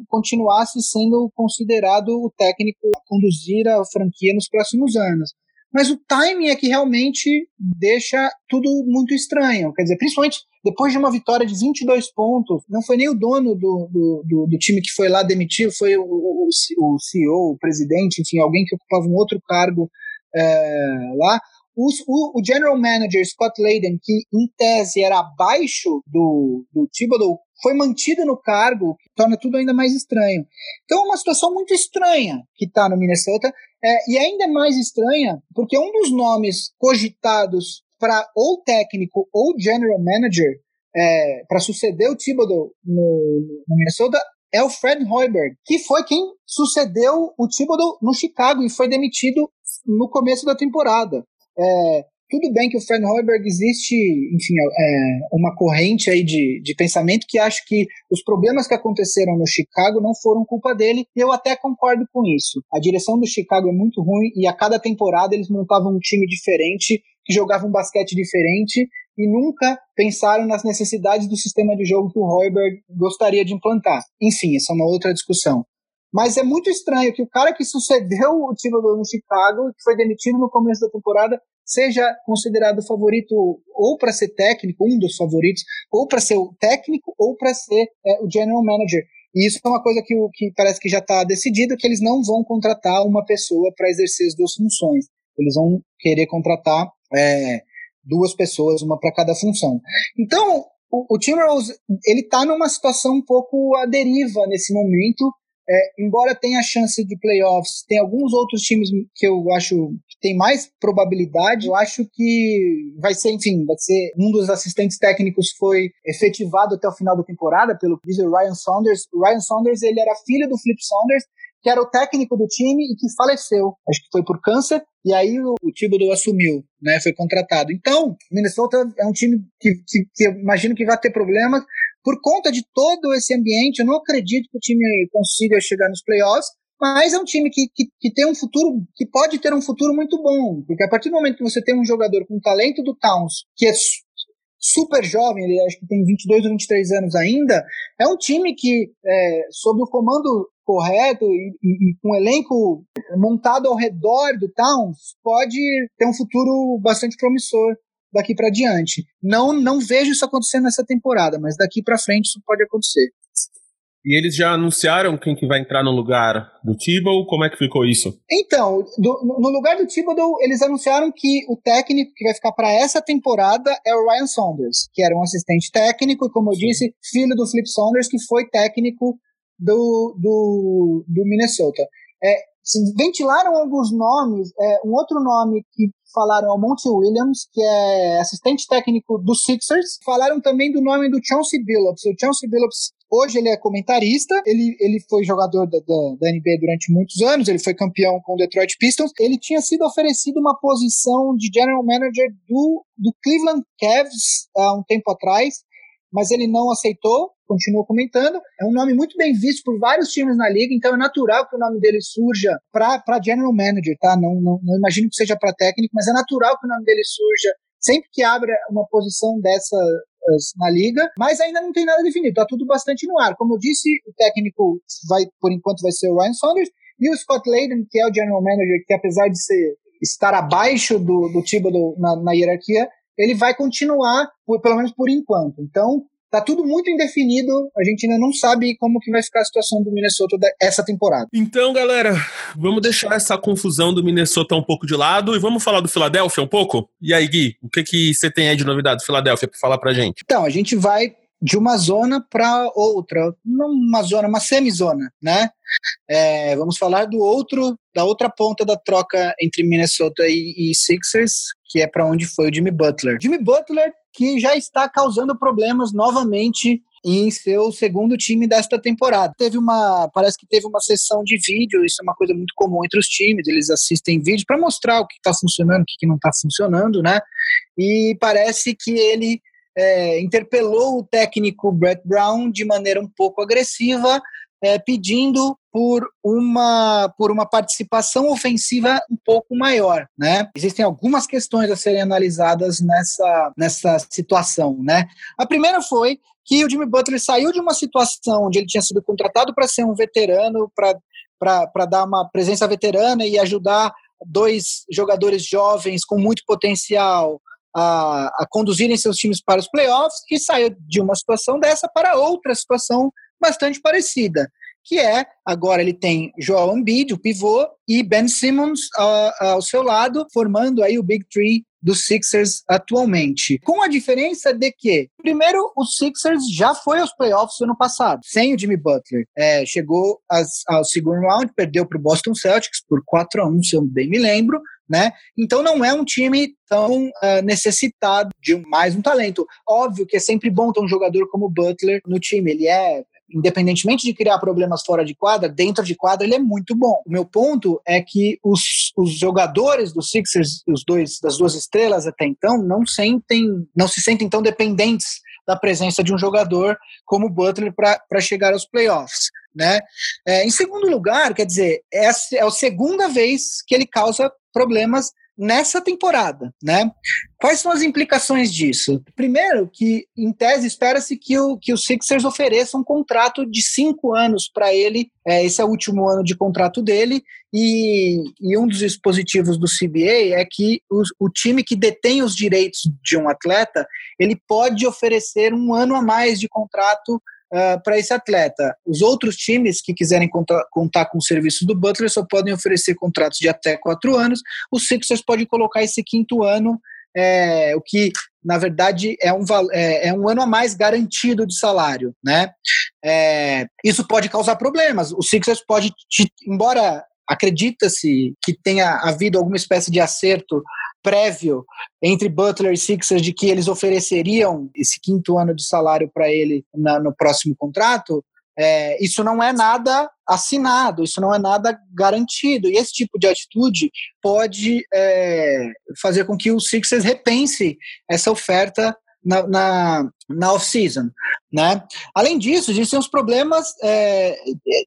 continuasse sendo considerado o técnico a conduzir a franquia nos próximos anos. Mas o timing é que realmente deixa tudo muito estranho. Quer dizer, principalmente depois de uma vitória de 22 pontos, não foi nem o dono do, do, do, do time que foi lá demitiu, foi o, o, o, CEO, o presidente, enfim, alguém que ocupava um outro cargo é, lá. O, o, o, general manager Scott Layden, que em tese era abaixo do, do Thibodeau, foi mantido no cargo, que torna tudo ainda mais estranho. Então é uma situação muito estranha que está no Minnesota, é, e ainda mais estranha porque um dos nomes cogitados para ou técnico ou general manager é, para suceder o Thibodeau no, no Minnesota é o Fred Hoiberg, que foi quem sucedeu o Thibodeau no Chicago e foi demitido no começo da temporada. É, tudo bem que o Fred Hoiberg existe, enfim, é, uma corrente aí de, de pensamento que acha que os problemas que aconteceram no Chicago não foram culpa dele, e eu até concordo com isso. A direção do Chicago é muito ruim e a cada temporada eles montavam um time diferente, que jogava um basquete diferente e nunca pensaram nas necessidades do sistema de jogo que o Hoiberg gostaria de implantar. Enfim, essa é uma outra discussão. Mas é muito estranho que o cara que sucedeu o Thibodeau no Chicago, que foi demitido no começo da temporada, seja considerado favorito ou para ser técnico, um dos favoritos, ou para ser o técnico, ou para ser é, o general manager. E isso é uma coisa que, que parece que já está decidido, que eles não vão contratar uma pessoa para exercer as duas funções. Eles vão querer contratar é, duas pessoas, uma para cada função. Então, o, o Timberwolves ele está numa situação um pouco à deriva nesse momento, é, embora tenha chance de playoffs, tem alguns outros times que eu acho que tem mais probabilidade. Eu acho que vai ser, enfim, vai ser um dos assistentes técnicos foi efetivado até o final da temporada pelo diz o Ryan Saunders. O Ryan Saunders ele era filho do Flip Saunders, que era o técnico do time e que faleceu. Acho que foi por câncer. E aí o, o Thibodeau assumiu, né? Foi contratado. Então, Minnesota é um time que, que, que eu imagino que vai ter problemas por conta de todo esse ambiente, eu não acredito que o time consiga chegar nos playoffs, mas é um time que, que, que, tem um futuro, que pode ter um futuro muito bom, porque a partir do momento que você tem um jogador com o talento do Towns, que é super jovem, ele acho que tem 22 ou 23 anos ainda, é um time que, é, sob o comando correto e, e, e, com um elenco montado ao redor do Towns, pode ter um futuro bastante promissor daqui para diante. Não, não vejo isso acontecendo nessa temporada, mas daqui para frente isso pode acontecer. E eles já anunciaram quem que vai entrar no lugar do Thibodeau? Como é que ficou isso? Então, do, no lugar do Thibodeau, eles anunciaram que o técnico que vai ficar para essa temporada é o Ryan Saunders, que era um assistente técnico e, como eu Sim. disse, filho do Flip Saunders, que foi técnico do, do, do Minnesota. É, ventilaram alguns nomes. É, um outro nome que falaram é o Monty Williams, que é assistente técnico do Sixers. Falaram também do nome do Chauncey Billups. O Chauncey Billups, hoje ele é comentarista, ele, ele foi jogador da, da, da NBA durante muitos anos, ele foi campeão com o Detroit Pistons. Ele tinha sido oferecido uma posição de general manager do, do Cleveland Cavs há um tempo atrás, mas ele não aceitou continua comentando. É um nome muito bem visto por vários times na liga, então é natural que o nome dele surja para general manager, tá? Não, não, não imagino que seja para técnico, mas é natural que o nome dele surja sempre que abra uma posição dessa na liga, mas ainda não tem nada definido, tá tudo bastante no ar. Como eu disse, o técnico vai, por enquanto, vai ser o Ryan Saunders e o Scott Layden, que é o general manager, que apesar de ser estar abaixo do, do Thibodeau na, na hierarquia, ele vai continuar, por, pelo menos por enquanto. Então, Tá tudo muito indefinido, a gente ainda não sabe como que vai ficar a situação do Minnesota essa temporada. Então, galera, vamos deixar essa confusão do Minnesota um pouco de lado e vamos falar do Philadelphia um pouco? E aí, Gui, o que que você tem aí de novidade do Philadelphia para falar pra gente? Então, a gente vai de uma zona para outra, não uma zona, uma semizona, né? É, vamos falar do outro, da outra ponta da troca entre Minnesota e, e Sixers, que é para onde foi o Jimmy Butler. Jimmy Butler que já está causando problemas novamente em seu segundo time desta temporada. Teve uma, parece que teve uma sessão de vídeo, isso é uma coisa muito comum entre os times, eles assistem vídeo para mostrar o que está funcionando, o que não está funcionando, né? E parece que ele é, interpelou o técnico Brett Brown de maneira um pouco agressiva, é, pedindo por uma, por uma participação ofensiva um pouco maior, né? Existem algumas questões a serem analisadas nessa, nessa situação, né? A primeira foi que o Jimmy Butler saiu de uma situação onde ele tinha sido contratado para ser um veterano, para dar uma presença veterana e ajudar dois jogadores jovens com muito potencial a, a conduzirem seus times para os playoffs, e saiu de uma situação dessa para outra situação bastante parecida que é, agora ele tem Joel Embiid, o pivô, e Ben Simmons uh, ao seu lado, formando aí o Big Three dos Sixers atualmente. Com a diferença de que, primeiro, o Sixers já foi aos playoffs ano passado, sem o Jimmy Butler. É, chegou as, ao segundo round, perdeu para o Boston Celtics por 4 a 1 se eu bem me lembro. Né? Então não é um time tão uh, necessitado de mais um talento. Óbvio que é sempre bom ter um jogador como o Butler no time. Ele é independentemente de criar problemas fora de quadra, dentro de quadra ele é muito bom. O meu ponto é que os, os jogadores dos Sixers, os dois das duas estrelas até então, não sentem, não se sentem tão dependentes da presença de um jogador como o Butler para chegar aos playoffs. Né? É, em segundo lugar, quer dizer, essa é a segunda vez que ele causa problemas nessa temporada, né? Quais são as implicações disso? Primeiro, que em tese espera-se que o, que o Sixers ofereça um contrato de cinco anos para ele. É, esse é o último ano de contrato dele. E, e um dos dispositivos do CBA é que o time que detém os direitos de um atleta ele pode oferecer um ano a mais de contrato uh, ah, para esse atleta. Os outros times que quiserem contar, contar com o serviço do Butler só podem oferecer contratos de até quatro anos. O Sixers pode colocar esse quinto ano, é, o que na verdade é um, é, é, um ano a mais garantido de salário, né? É, isso pode causar problemas. O Sixers pode, embora acredita-se que tenha havido alguma espécie de acerto prévio entre Butler e Sixers de que eles ofereceriam esse quinto ano de salário para ele na, no próximo contrato, é, isso não é nada assinado, isso não é nada garantido. E esse tipo de atitude pode é, fazer com que o Sixers repense essa oferta na, na, na off-season. Né? Além disso, existem os problemas é,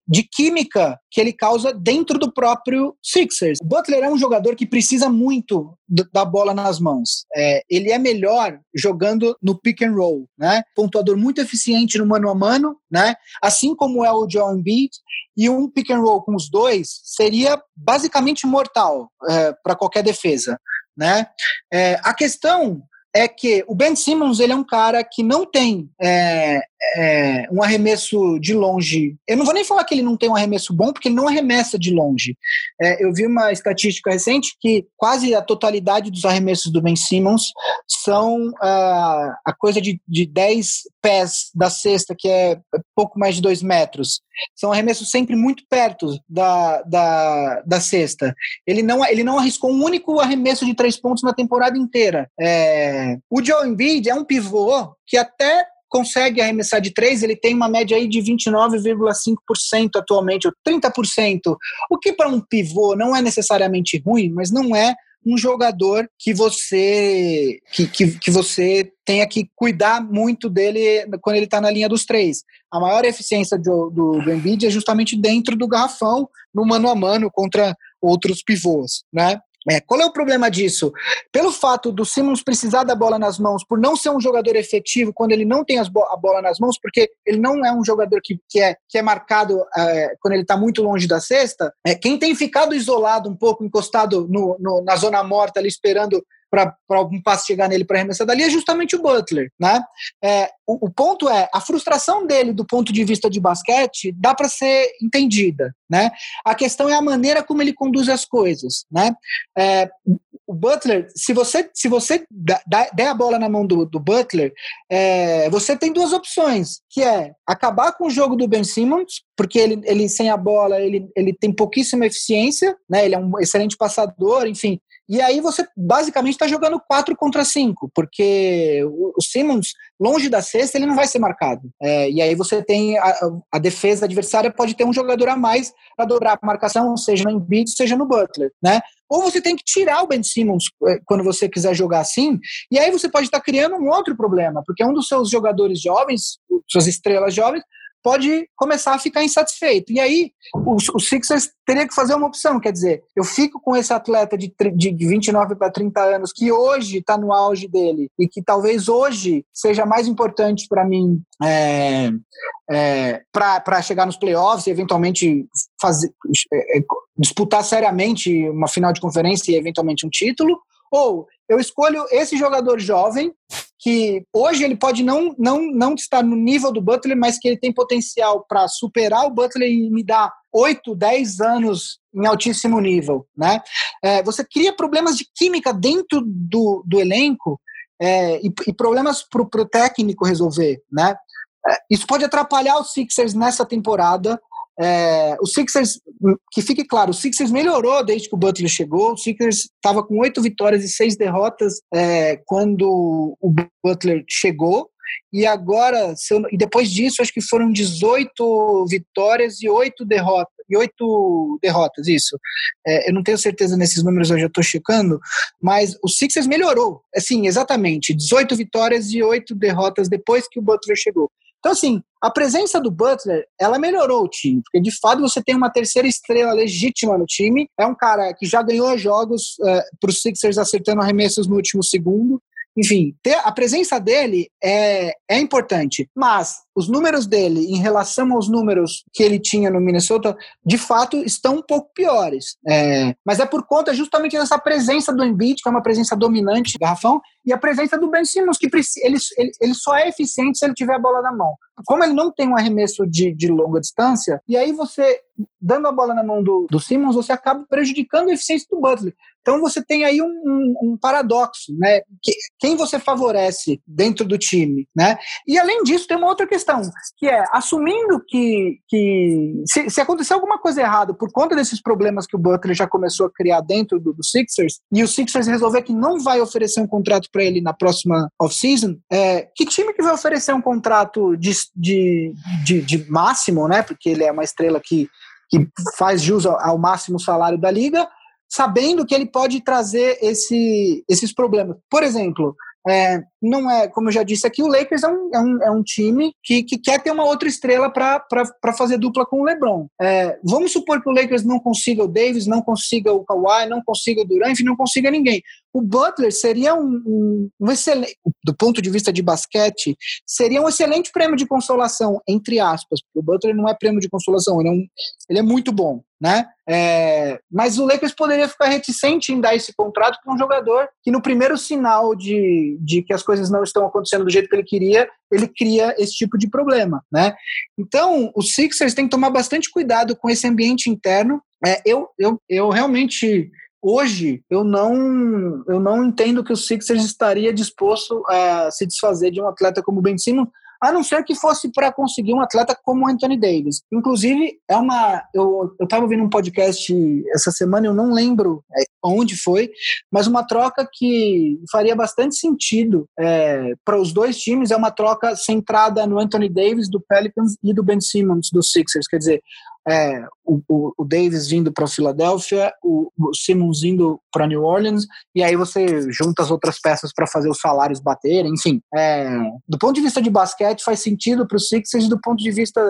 de química que ele causa dentro do próprio Sixers. O Butler é um jogador que precisa muito da bola nas mãos. É, ele é melhor jogando no pick and roll, né? Pontuador muito eficiente no mano a mano, né? Assim como é o John Embiid. E um pick and roll com os dois seria basicamente mortal é, para qualquer defesa. Né? É, a questão é que o Ben Simmons ele é um cara que não tem é, é, um arremesso de longe. Eu não vou nem falar que ele não tem um arremesso bom, porque ele não arremessa de longe. É, eu vi uma estatística recente que quase a totalidade dos arremessos do Ben Simmons são uh, a coisa de, de 10 pés da cesta, que é pouco mais de 2 metros. São arremessos sempre muito perto da, da, da cesta. Ele não, ele não arriscou um único arremesso de três pontos na temporada inteira. É, o Joe Embiid é um pivô que até consegue arremessar de três, ele tem uma média aí de 29,5% atualmente, ou 30%, o que para um pivô não é necessariamente ruim, mas não é um jogador que você que, que, que você tenha que cuidar muito dele quando ele está na linha dos três. A maior eficiência do, do, do Embiid é justamente dentro do garrafão, no mano a mano contra outros pivôs, né? É, qual é o problema disso? Pelo fato do Simmons precisar da bola nas mãos, por não ser um jogador efetivo quando ele não tem bo a bola nas mãos, porque ele não é um jogador que, que, é, que é marcado é, quando ele está muito longe da cesta, é, quem tem ficado isolado um pouco, encostado no, no, na zona morta, ali esperando para algum passe chegar nele para arremessar dali é justamente o Butler, né? É, o, o, ponto é a frustração dele do ponto de vista de basquete dá para ser entendida, né? A questão é a maneira como ele conduz as coisas, né? É, o Butler, se você se você der a bola na mão do, do Butler, é, você tem duas opções, que é acabar com o jogo do Ben Simmons, porque ele, ele sem a bola ele, ele tem pouquíssima eficiência, né? Ele é um excelente passador, enfim, E aí você basicamente está jogando 4 contra 5, porque o, Simmons, longe da cesta, ele não vai ser marcado. É, e aí você tem a, a, defesa adversária pode ter um jogador a mais para dobrar a marcação, seja no Embiid, seja no Butler, né? Ou você tem que tirar o Ben Simmons é, quando você quiser jogar assim, e aí você pode estar tá criando um outro problema, porque um dos seus jogadores jovens, suas estrelas jovens, pode começar a ficar insatisfeito. E aí, os, Sixers teria que fazer uma opção, quer dizer, eu fico com esse atleta de, de 29 para 30 anos que hoje está no auge dele e que talvez hoje seja mais importante para mim é, é, para chegar nos playoffs e eventualmente fazer, é, é, disputar seriamente uma final de conferência e eventualmente um título, ou eu escolho esse jogador jovem que hoje ele pode não, não, não estar no nível do Butler, mas que ele tem potencial para superar o Butler e me dar 8, 10 anos em altíssimo nível. Né? É, você cria problemas de química dentro do, do elenco é, e, e, problemas para o técnico resolver. Né? É, isso pode atrapalhar os Sixers nessa temporada. É, o Sixers, que fique claro, o Sixers melhorou desde que o Butler chegou. O Sixers estava com oito vitórias e seis derrotas é, quando o Butler chegou. E agora, eu, e depois disso, acho que foram 18 vitórias e oito derrotas. E oito derrotas, isso. É, eu não tenho certeza nesses números, eu já estou checando, mas o Sixers melhorou. Assim, exatamente. 18 vitórias e oito derrotas depois que o Butler chegou. Então, assim, a presença do Butler, ela melhorou o time, porque de fato você tem uma terceira estrela legítima no time. É um cara que já ganhou jogos uh, eh, para os Sixers acertando arremessos no último segundo. Enfim, ter, a presença dele é, é importante, mas os números dele em relação aos números que ele tinha no Minnesota, de fato, estão um pouco piores. É, mas é por conta justamente dessa presença do Embiid, que é uma presença dominante do garrafão, e a presença do Ben Simmons, que ele, ele, ele só é eficiente se ele tiver a bola na mão. Como ele não tem um arremesso de, de longa distância, e aí você, dando a bola na mão do, do Simmons, você acaba prejudicando a eficiência do Butler. Então você tem aí um, um, um paradoxo, né? Que, quem você favorece dentro do time, né? E além disso, tem uma outra questão, que é assumindo que, que se, se acontecer alguma coisa errada por conta desses problemas que o Butler já começou a criar dentro do, do Sixers, e o Sixers resolver que não vai oferecer um contrato para ele na próxima off-season, é, que time que vai oferecer um contrato de, de, de, de máximo, né? Porque ele é uma estrela que, que faz jus ao, ao máximo salário da liga, sabendo que ele pode trazer esse, esses problemas. Por exemplo, é, não é, como eu já disse aqui, o Lakers é um, é um, é um time que, que quer ter uma outra estrela para fazer dupla com o LeBron. É, vamos supor que o Lakers não consiga o Davis, não consiga o Kawhi, não consiga o Durant, não consiga ninguém. O Butler seria um, um, um, excelente, do ponto de vista de basquete, seria um excelente prêmio de consolação, entre aspas, porque o Butler não é prêmio de consolação, ele é, um, ele é muito bom, né? É, mas o Lakers poderia ficar reticente em dar esse contrato para um jogador que no primeiro sinal de, de que as coisas não estão acontecendo do jeito que ele queria, ele cria esse tipo de problema, né? Então, os Sixers têm que tomar bastante cuidado com esse ambiente interno. É, eu, eu, eu realmente hoje eu não eu não entendo que o Sixers estaria disposto a se desfazer de um atleta como o Ben Simmons, a não ser que fosse para conseguir um atleta como o Anthony Davis. Inclusive, é uma. Eu estava ouvindo um podcast essa semana, eu não lembro é, onde foi, mas uma troca que faria bastante sentido é, para os dois times é uma troca centrada no Anthony Davis do Pelicans e do Ben Simmons do Sixers. Quer dizer, é, o, o, Davis vindo para Filadélfia, o, o Simmons indo para New Orleans, e aí você junta as outras peças para fazer os salários baterem, enfim. É, do ponto de vista de basquete, faz sentido para o Sixers, do ponto de vista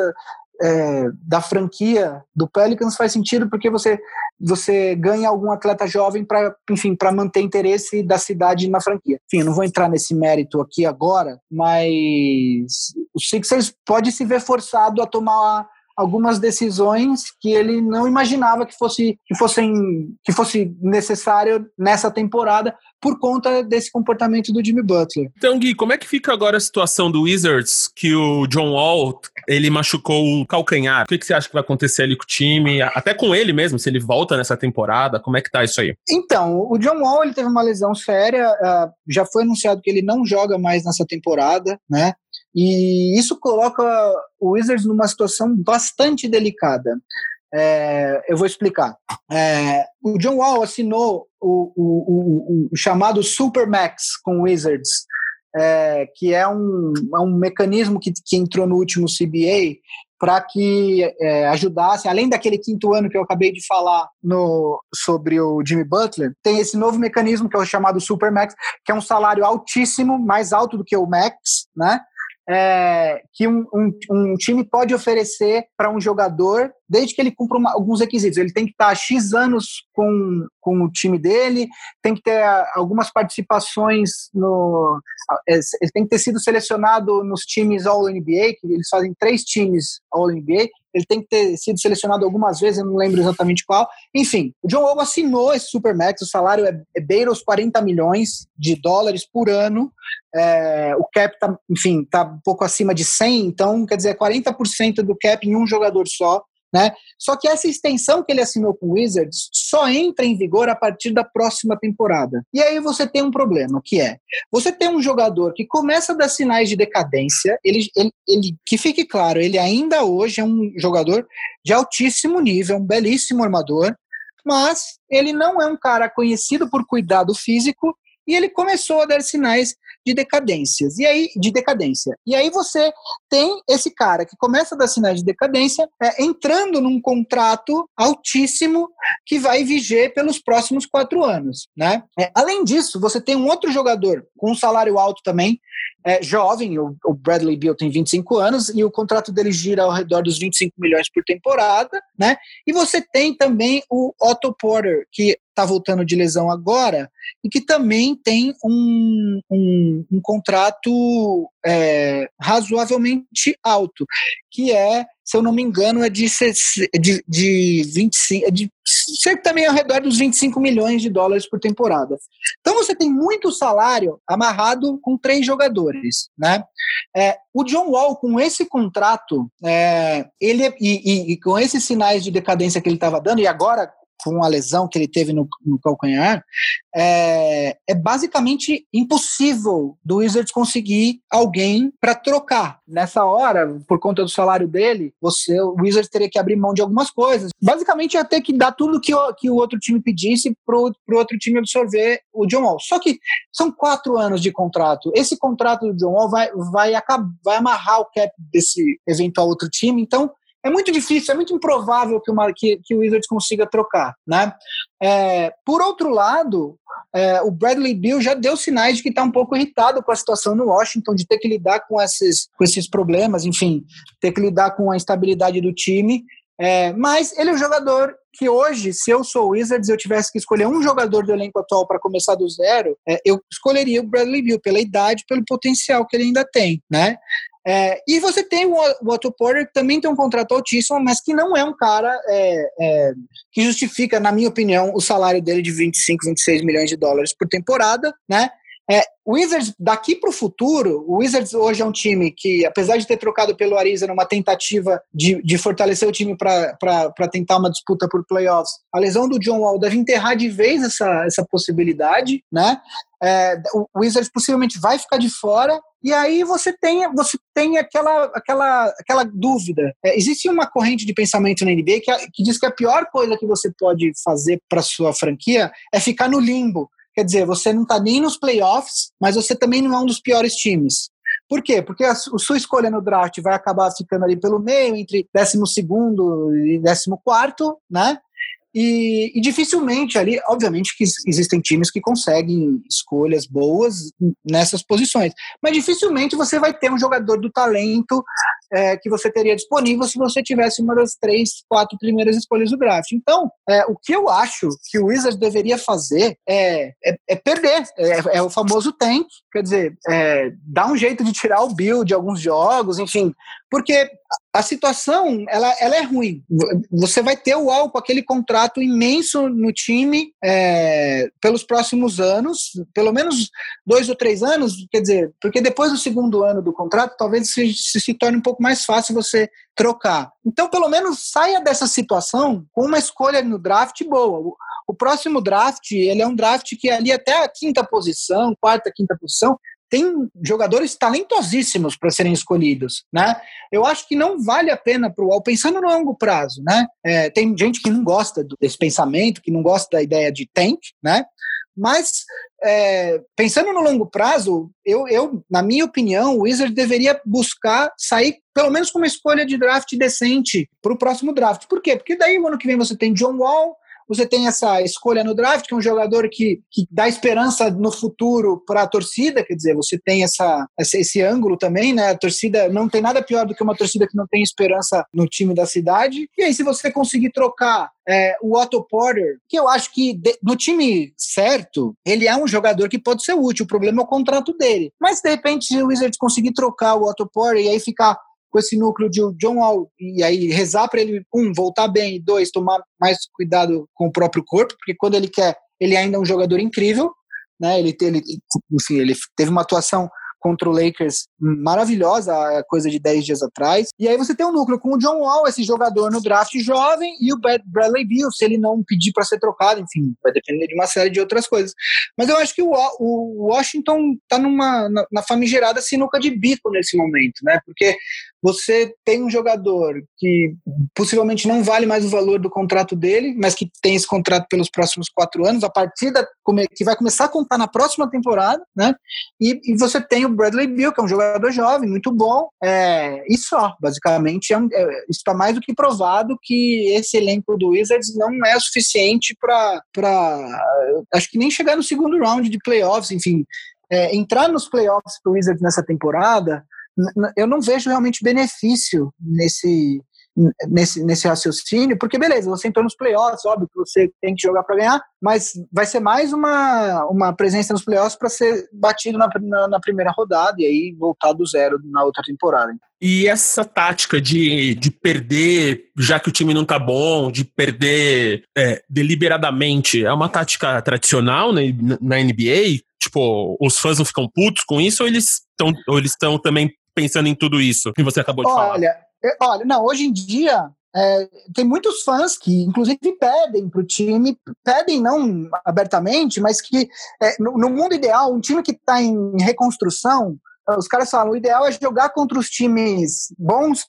é, da franquia do Pelicans, faz sentido porque você, você ganha algum atleta jovem para, enfim, para manter interesse da cidade na franquia. Enfim, eu não vou entrar nesse mérito aqui agora, mas o Sixers pode se ver forçado a tomar algumas decisões que ele não imaginava que fosse que fossem que fosse necessário nessa temporada por conta desse comportamento do Jimmy Butler. Então, Gui, como é que fica agora a situação do Wizards que o John Wall ele machucou o calcanhar? O que, que você acha que vai acontecer ali com o time? Até com ele mesmo, se ele volta nessa temporada, como é que tá isso aí? Então, o John Wall ele teve uma lesão séria, uh, já foi anunciado que ele não joga mais nessa temporada, né? E isso coloca o Wizards numa situação bastante delicada. É, eu vou explicar. É, o John Wall assinou o, o, o, o chamado Supermax com Wizards, é, que é um, é um mecanismo que, que entrou no último CBA para que é, ajudasse, além daquele quinto ano que eu acabei de falar no, sobre o Jimmy Butler, tem esse novo mecanismo que é o chamado Supermax, que é um salário altíssimo, mais alto do que o Max, né? É, que um, um, um, time pode oferecer para um jogador, desde que ele cumpra uma, alguns requisitos. Ele tem que estar X anos com, com o time dele, tem que ter algumas participações no. É, ele tem que ter sido selecionado nos times All-NBA, que eles fazem três times All-NBA, ele tem que ter sido selecionado algumas vezes, eu não lembro exatamente qual. Enfim, o John Wall assinou esse Supermax, o salário é, é beira os 40 milhões de dólares por ano, é, o cap tá, enfim, tá um pouco acima de 100, então quer dizer, 40% do cap em um jogador só. Né? Só que essa extensão que ele assinou com o Wizards só entra em vigor a partir da próxima temporada. E aí você tem um problema, que é, você tem um jogador que começa a dar sinais de decadência, ele, ele, ele que fique claro, ele ainda hoje é um jogador de altíssimo nível, um belíssimo armador, mas ele não é um cara conhecido por cuidado físico e ele começou a dar sinais de decadências. E aí, de decadência. E aí você tem esse cara que começa a dar sinais de decadência, é, entrando num contrato altíssimo que vai viger pelos próximos quatro anos, né? É, além disso, você tem um outro jogador com um salário alto também, é, jovem, o, o, Bradley Beal tem 25 anos e o contrato dele gira ao redor dos 25 milhões por temporada, né? E você tem também o Otto Porter, que está voltando de lesão agora e que também tem um, um, um contrato é, razoavelmente alto, que é, se eu não me engano, é de, de, de 25, é de também ao redor dos 25 milhões de dólares por temporada. Então você tem muito salário amarrado com três jogadores, né? É, o John Wall, com esse contrato, é, ele e, e, e, com esses sinais de decadência que ele estava dando, e agora com a lesão que ele teve no, no calcanhar, é, é, basicamente impossível do Wizards conseguir alguém para trocar. Nessa hora, por conta do salário dele, você, o Wizards teria que abrir mão de algumas coisas. Basicamente, ia ter que dar tudo que o, que o outro time pedisse para o outro time absorver o John Wall. Só que são quatro anos de contrato. Esse contrato do John Wall vai, vai, acabar, vai amarrar o cap desse eventual outro time. Então, é muito difícil, é muito improvável que, uma, que, que o Wizards consiga trocar, né? É, por outro lado, é, o Bradley Bill já deu sinais de que está um pouco irritado com a situação no Washington, de ter que lidar com esses, com esses problemas, enfim, ter que lidar com a instabilidade do time. É, mas ele é um jogador que hoje, se eu sou o Wizards, eu tivesse que escolher um jogador do elenco atual para começar do zero, é, eu escolheria o Bradley Bill pela idade, pelo potencial que ele ainda tem, né? É, e você tem o, o Otto Porter, que também tem um contrato altíssimo, mas que não é um cara é, é, que justifica, na minha opinião, o salário dele de 25, 26 milhões de dólares por temporada, né? É, o Wizards, daqui para o futuro, o Wizards hoje é um time que, apesar de ter trocado pelo Ariza numa tentativa de, de fortalecer o time para tentar uma disputa por playoffs, a lesão do John Wall deve enterrar de vez essa, essa possibilidade, né? É, o Wizards possivelmente vai ficar de fora e aí você tem, você tem aquela, aquela, aquela dúvida. É, existe uma corrente de pensamento na NBA que, que diz que a pior coisa que você pode fazer para sua franquia é ficar no limbo. Quer dizer, você não está nem nos playoffs, mas você também não é um dos piores times. Por quê? Porque a, sua escolha no draft vai acabar ficando ali pelo meio, entre 12 e 14, né? E, e, dificilmente ali, obviamente que existem times que conseguem escolhas boas nessas posições, mas dificilmente você vai ter um jogador do talento é, que você teria disponível se você tivesse uma das três, quatro primeiras escolhas do draft. Então, é, o que eu acho que o Wizards deveria fazer é, é, é perder, é, é, o famoso tank, quer dizer, é, dar um jeito de tirar o build de alguns jogos, enfim, porque a situação ela, ela é ruim. Você vai ter o Al com aquele contrato imenso no time é, pelos próximos anos, pelo menos dois ou três anos, quer dizer, porque depois do segundo ano do contrato, talvez se, se, se torne um pouco mais fácil você trocar. Então, pelo menos saia dessa situação com uma escolha no draft boa. O, próximo draft, ele é um draft que é ali até a quinta posição, quarta, quinta posição, tem jogadores talentosíssimos para serem escolhidos, né? Eu acho que não vale a pena para o UOL, pensando no longo prazo, né? É, tem gente que não gosta desse pensamento, que não gosta da ideia de tank, né? Mas é, pensando no longo prazo, eu, eu, na minha opinião, o Wizard deveria buscar sair pelo menos com uma escolha de draft decente para o próximo draft. Por quê? Porque daí o ano que vem você tem John Wall, você tem essa escolha no draft, que é um jogador que, que dá esperança no futuro para a torcida, quer dizer, você tem essa, essa, esse ângulo também, né? A torcida não tem nada pior do que uma torcida que não tem esperança no time da cidade. E aí, se você conseguir trocar é, o Otto Porter, que eu acho que de, no time certo, ele é um jogador que pode ser útil, o problema é o contrato dele. Mas de repente, se o Wizards conseguir trocar o Otto Porter e aí ficar com esse núcleo de John Wall e aí rezar para ele, um, voltar bem, dois, tomar mais cuidado com o próprio corpo, porque quando ele quer, ele ainda é um jogador incrível, né? Ele, ele, enfim, ele teve uma atuação contra o Lakers maravilhosa, coisa de 10 dias atrás. E aí você tem um núcleo com o John Wall, esse jogador no draft jovem, e o Bradley Beal, se ele não pedir para ser trocado, enfim, vai depender de uma série de outras coisas. Mas eu acho que o Washington está numa na, na famigerada sinuca de bico nesse momento, né? Porque você tem um jogador que possivelmente não vale mais o valor do contrato dele, mas que tem esse contrato pelos próximos quatro anos, a partida que vai começar a contar na próxima temporada, né? E, e você tem o Bradley Beal, que é um jogador jovem, muito bom, é, e só, basicamente, é, é, está mais do que provado que esse elenco do Wizards não é suficiente para, acho que nem chegar no segundo round de playoffs, enfim, é, entrar nos playoffs do Wizards nessa temporada eu não vejo realmente benefício nesse, nesse, nesse raciocínio, porque beleza, você entrou nos playoffs, óbvio que você tem que jogar para ganhar, mas vai ser mais uma, uma presença nos playoffs para ser batido na, na, na, primeira rodada e aí voltar do zero na outra temporada. E essa tática de, de perder, já que o time não tá bom, de perder é, deliberadamente, é uma tática tradicional na, na NBA? Tipo, os fãs não ficam putos com isso ou eles estão eles também pensando em tudo isso que você acabou de olha, falar? Olha, não, hoje em dia é, tem muitos fãs que, inclusive, pedem para o time, pedem não abertamente, mas que é, no, no, mundo ideal, um time que está em reconstrução, os caras falam, o ideal é jogar contra os times bons,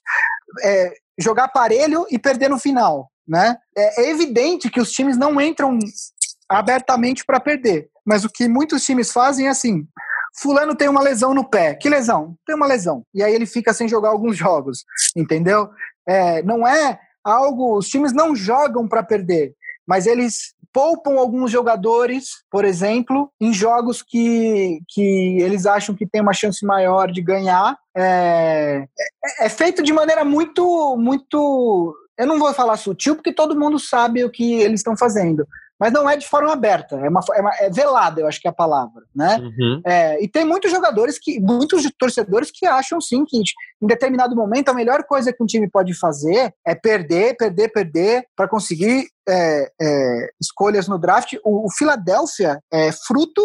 é, jogar parelho e perder no final. Né? É, é evidente que os times não entram abertamente para perder, mas o que muitos times fazem é assim: Fulano tem uma lesão no pé. Que lesão? Tem uma lesão. E aí ele fica sem jogar alguns jogos, entendeu? É, não é algo. Os times não jogam para perder, mas eles poupam alguns jogadores, por exemplo, em jogos que, que eles acham que tem uma chance maior de ganhar. É, é, é feito de maneira muito, muito. Eu não vou falar sutil, porque todo mundo sabe o que eles estão fazendo mas não é de forma aberta, é, uma, é, uma, é velada, eu acho que é a palavra, né? Uhum. É, e tem muitos jogadores que, muitos torcedores que acham sim que em determinado momento a melhor coisa que um time pode fazer é perder, perder, perder para conseguir é, é, escolhas no draft. O, o Philadelphia é fruto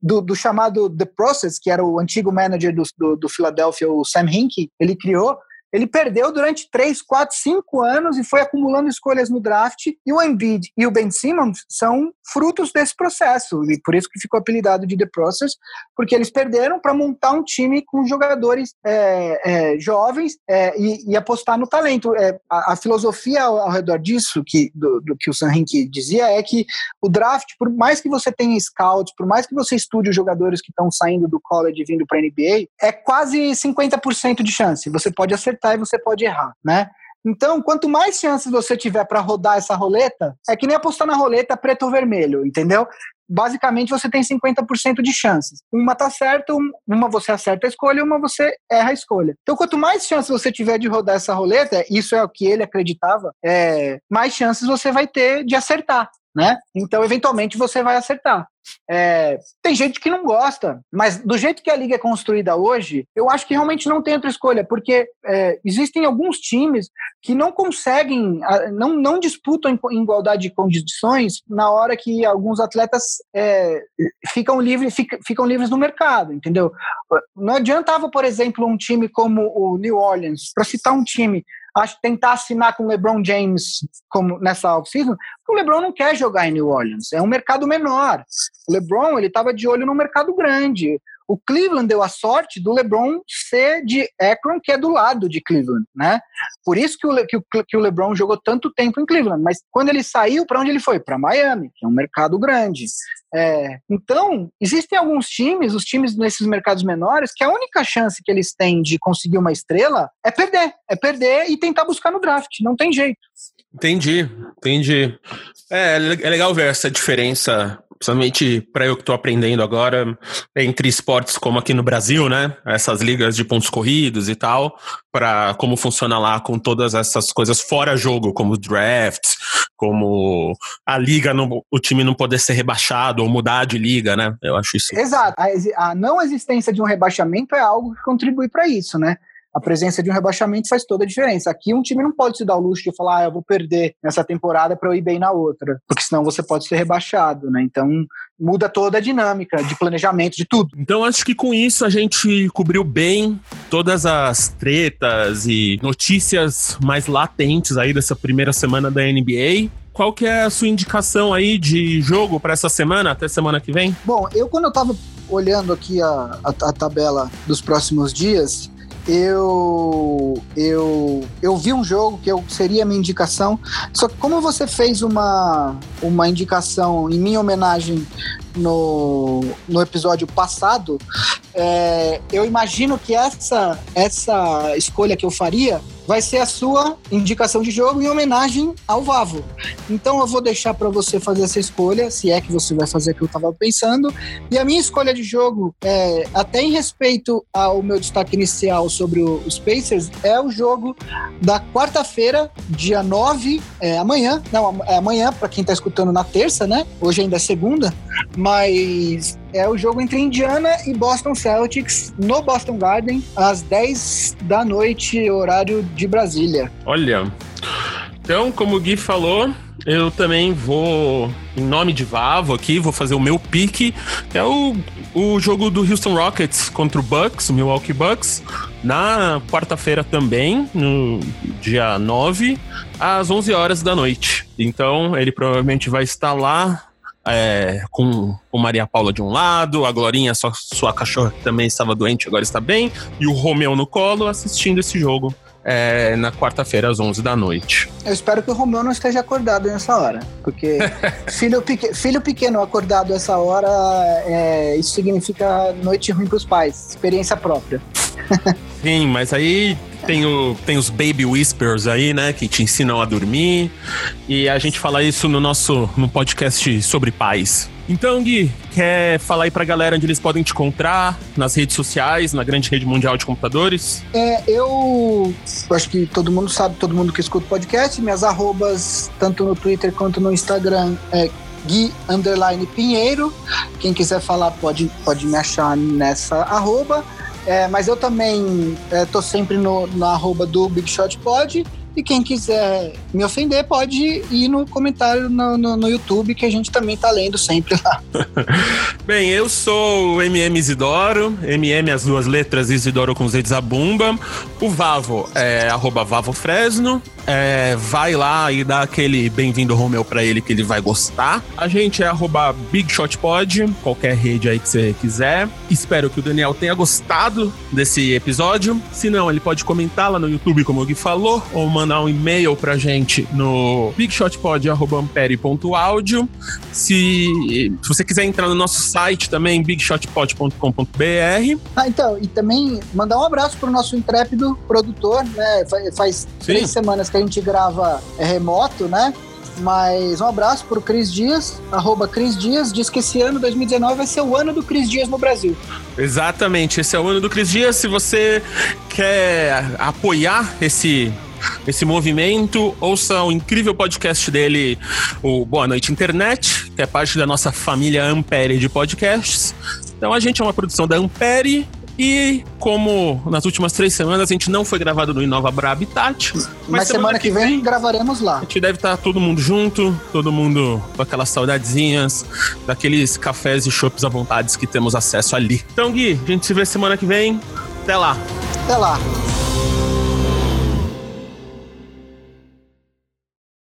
do, do, chamado The Process, que era o antigo manager do, do, do Philadelphia, o Sam Hinkie, ele criou ele perdeu durante 3, 4, 5 anos e foi acumulando escolhas no draft. E o Embiid e o Ben Simmons são frutos desse processo. E por isso que ficou apelidado de The Process, porque eles perderam para montar um time com jogadores é, é, jovens é, e, e, apostar no talento. É, a, a, filosofia ao, ao, redor disso, que, do, do que o Sam Hinkie dizia, é que o draft, por mais que você tenha scouts, por mais que você estude os jogadores que estão saindo do college e vindo para a NBA, é quase 50% de chance. Você pode acertar acertar e você pode errar, né? Então, quanto mais chances você tiver para rodar essa roleta, é que nem apostar na roleta preto ou vermelho, entendeu? Basicamente, você tem 50% de chances. Uma tá certa, uma você acerta a escolha, uma você erra a escolha. Então, quanto mais chances você tiver de rodar essa roleta, isso é o que ele acreditava, é, mais chances você vai ter de acertar né? Então, eventualmente, você vai acertar. É, tem gente que não gosta, mas do jeito que a liga é construída hoje, eu acho que realmente não tem outra escolha, porque é, existem alguns times que não conseguem, não, não disputam em igualdade de condições na hora que alguns atletas é, ficam, livre, fica, ficam livres no mercado, entendeu? Não adiantava, por exemplo, um time como o New Orleans, para citar um time, acho tentar assinar com o LeBron James como nessa off-season, o LeBron não quer jogar em New Orleans, é um mercado menor. O LeBron ele estava de olho no mercado grande. O Cleveland deu a sorte do LeBron ser de Akron, que é do lado de Cleveland, né? Por isso que o, que o, que o LeBron jogou tanto tempo em Cleveland. Mas quando ele saiu, para onde ele foi? Para Miami, que é um mercado grande. É, então, existem alguns times, os times nesses mercados menores, que a única chance que eles têm de conseguir uma estrela é perder. É perder e tentar buscar no draft. Não tem jeito. Entendi, entendi. É, é legal ver essa diferença principalmente para eu que estou aprendendo agora, entre esportes como aqui no Brasil, né? Essas ligas de pontos corridos e tal, para como funciona lá com todas essas coisas fora jogo, como drafts, como a liga, não, o time não poder ser rebaixado ou mudar de liga, né? Eu acho isso. Exato. A, a não existência de um rebaixamento é algo que contribui para isso, né? A presença de um rebaixamento faz toda a diferença. Aqui um time não pode se dar o luxo de falar, ah, eu vou perder nessa temporada para eu ir bem na outra, porque senão você pode ser rebaixado, né? Então muda toda a dinâmica de planejamento, de tudo. Então acho que com isso a gente cobriu bem todas as tretas e notícias mais latentes aí dessa primeira semana da NBA qual que é a sua indicação aí de jogo para essa semana, até semana que vem? Bom, eu quando eu tava olhando aqui a, a, a tabela dos próximos dias, eu eu eu vi um jogo que eu seria minha indicação. Só que como você fez uma uma indicação em minha homenagem no, no episódio passado, é, eu imagino que essa essa escolha que eu faria vai ser a sua indicação de jogo em homenagem ao Vavo. Então eu vou deixar para você fazer essa escolha, se é que você vai fazer o que eu estava pensando. E a minha escolha de jogo, é, até em respeito ao meu destaque inicial sobre os Pacers, é o jogo da quarta-feira, dia 9, é, amanhã, não, é amanhã para quem está escutando na terça, né? Hoje ainda é segunda, mas é o jogo entre Indiana e Boston Celtics no Boston Garden às 10 da noite, horário de Brasília. Olha. Então, como o Gui falou, eu também vou, em nome de Vavo aqui, vou fazer o meu pique, que é o, o jogo do Houston Rockets contra o Bucks, o Milwaukee Bucks, na quarta-feira também, no dia 9, às 11 horas da noite. Então, ele provavelmente vai estar lá é, com o Maria Paula de um lado, a Glorinha, sua, sua cachorra que também estava doente, agora está bem, e o Romeu no colo assistindo esse jogo. É, na quarta-feira, às 11 da noite. Eu espero que o Romeu não esteja acordado nessa hora, porque filho, pequ filho pequeno acordado essa hora, é, isso significa noite ruim para os pais, experiência própria. Sim, mas aí tem, o, tem os baby whispers aí, né, que te ensinam a dormir. E a gente fala isso no nosso no podcast sobre pais. Então, Gui, quer falar aí pra galera onde eles podem te encontrar nas redes sociais, na grande rede mundial de computadores? É, eu acho que todo mundo sabe, todo mundo que escuta o podcast, minhas arrobas, tanto no Twitter quanto no Instagram, é Gui Pinheiro. Quem quiser falar pode, pode me achar nessa arroba. É, mas eu também estou é, sempre no, na arroba do Big Shot Pod. E quem quiser me ofender pode ir no comentário no, no, no YouTube, que a gente também tá lendo sempre lá. Bem, eu sou o MM Isidoro, MM as duas letras Isidoro com Z de Zabumba. O Vavo é arroba Vavo Fresno. É, vai lá e dá aquele bem-vindo Romeu pra ele que ele vai gostar. A gente é arroba BigShotPod, qualquer rede aí que você quiser. Espero que o Daniel tenha gostado desse episódio. Se não, ele pode comentar lá no YouTube, como o Gui falou, ou mandar um e-mail pra gente no bigshotpod.ampere.audio. Se, se você quiser entrar no nosso site também, bigshotpod.com.br. Ah, então, e também mandar um abraço pro nosso intrépido produtor, né? Faz, faz três semanas que que a gente grava é remoto, né? Mas um abraço pro Cris Dias, arroba Cris Dias, diz que esse ano, 2019, vai ser o ano do Cris Dias no Brasil. Exatamente, esse é o ano do Cris Dias. Se você quer apoiar esse esse movimento, ouça o incrível podcast dele, o Boa Noite Internet, que é parte da nossa família Ampere de podcasts. Então a gente é uma produção da Ampere e como nas últimas três semanas a gente não foi gravado no Inova Bra Habitat, mas, mas semana, semana, que vem, vem gravaremos lá. A gente deve estar todo mundo junto, todo mundo com aquelas saudadezinhas, daqueles cafés e chopps à vontade que temos acesso ali. Então, Gui, a gente se vê semana que vem. Até lá. Até lá.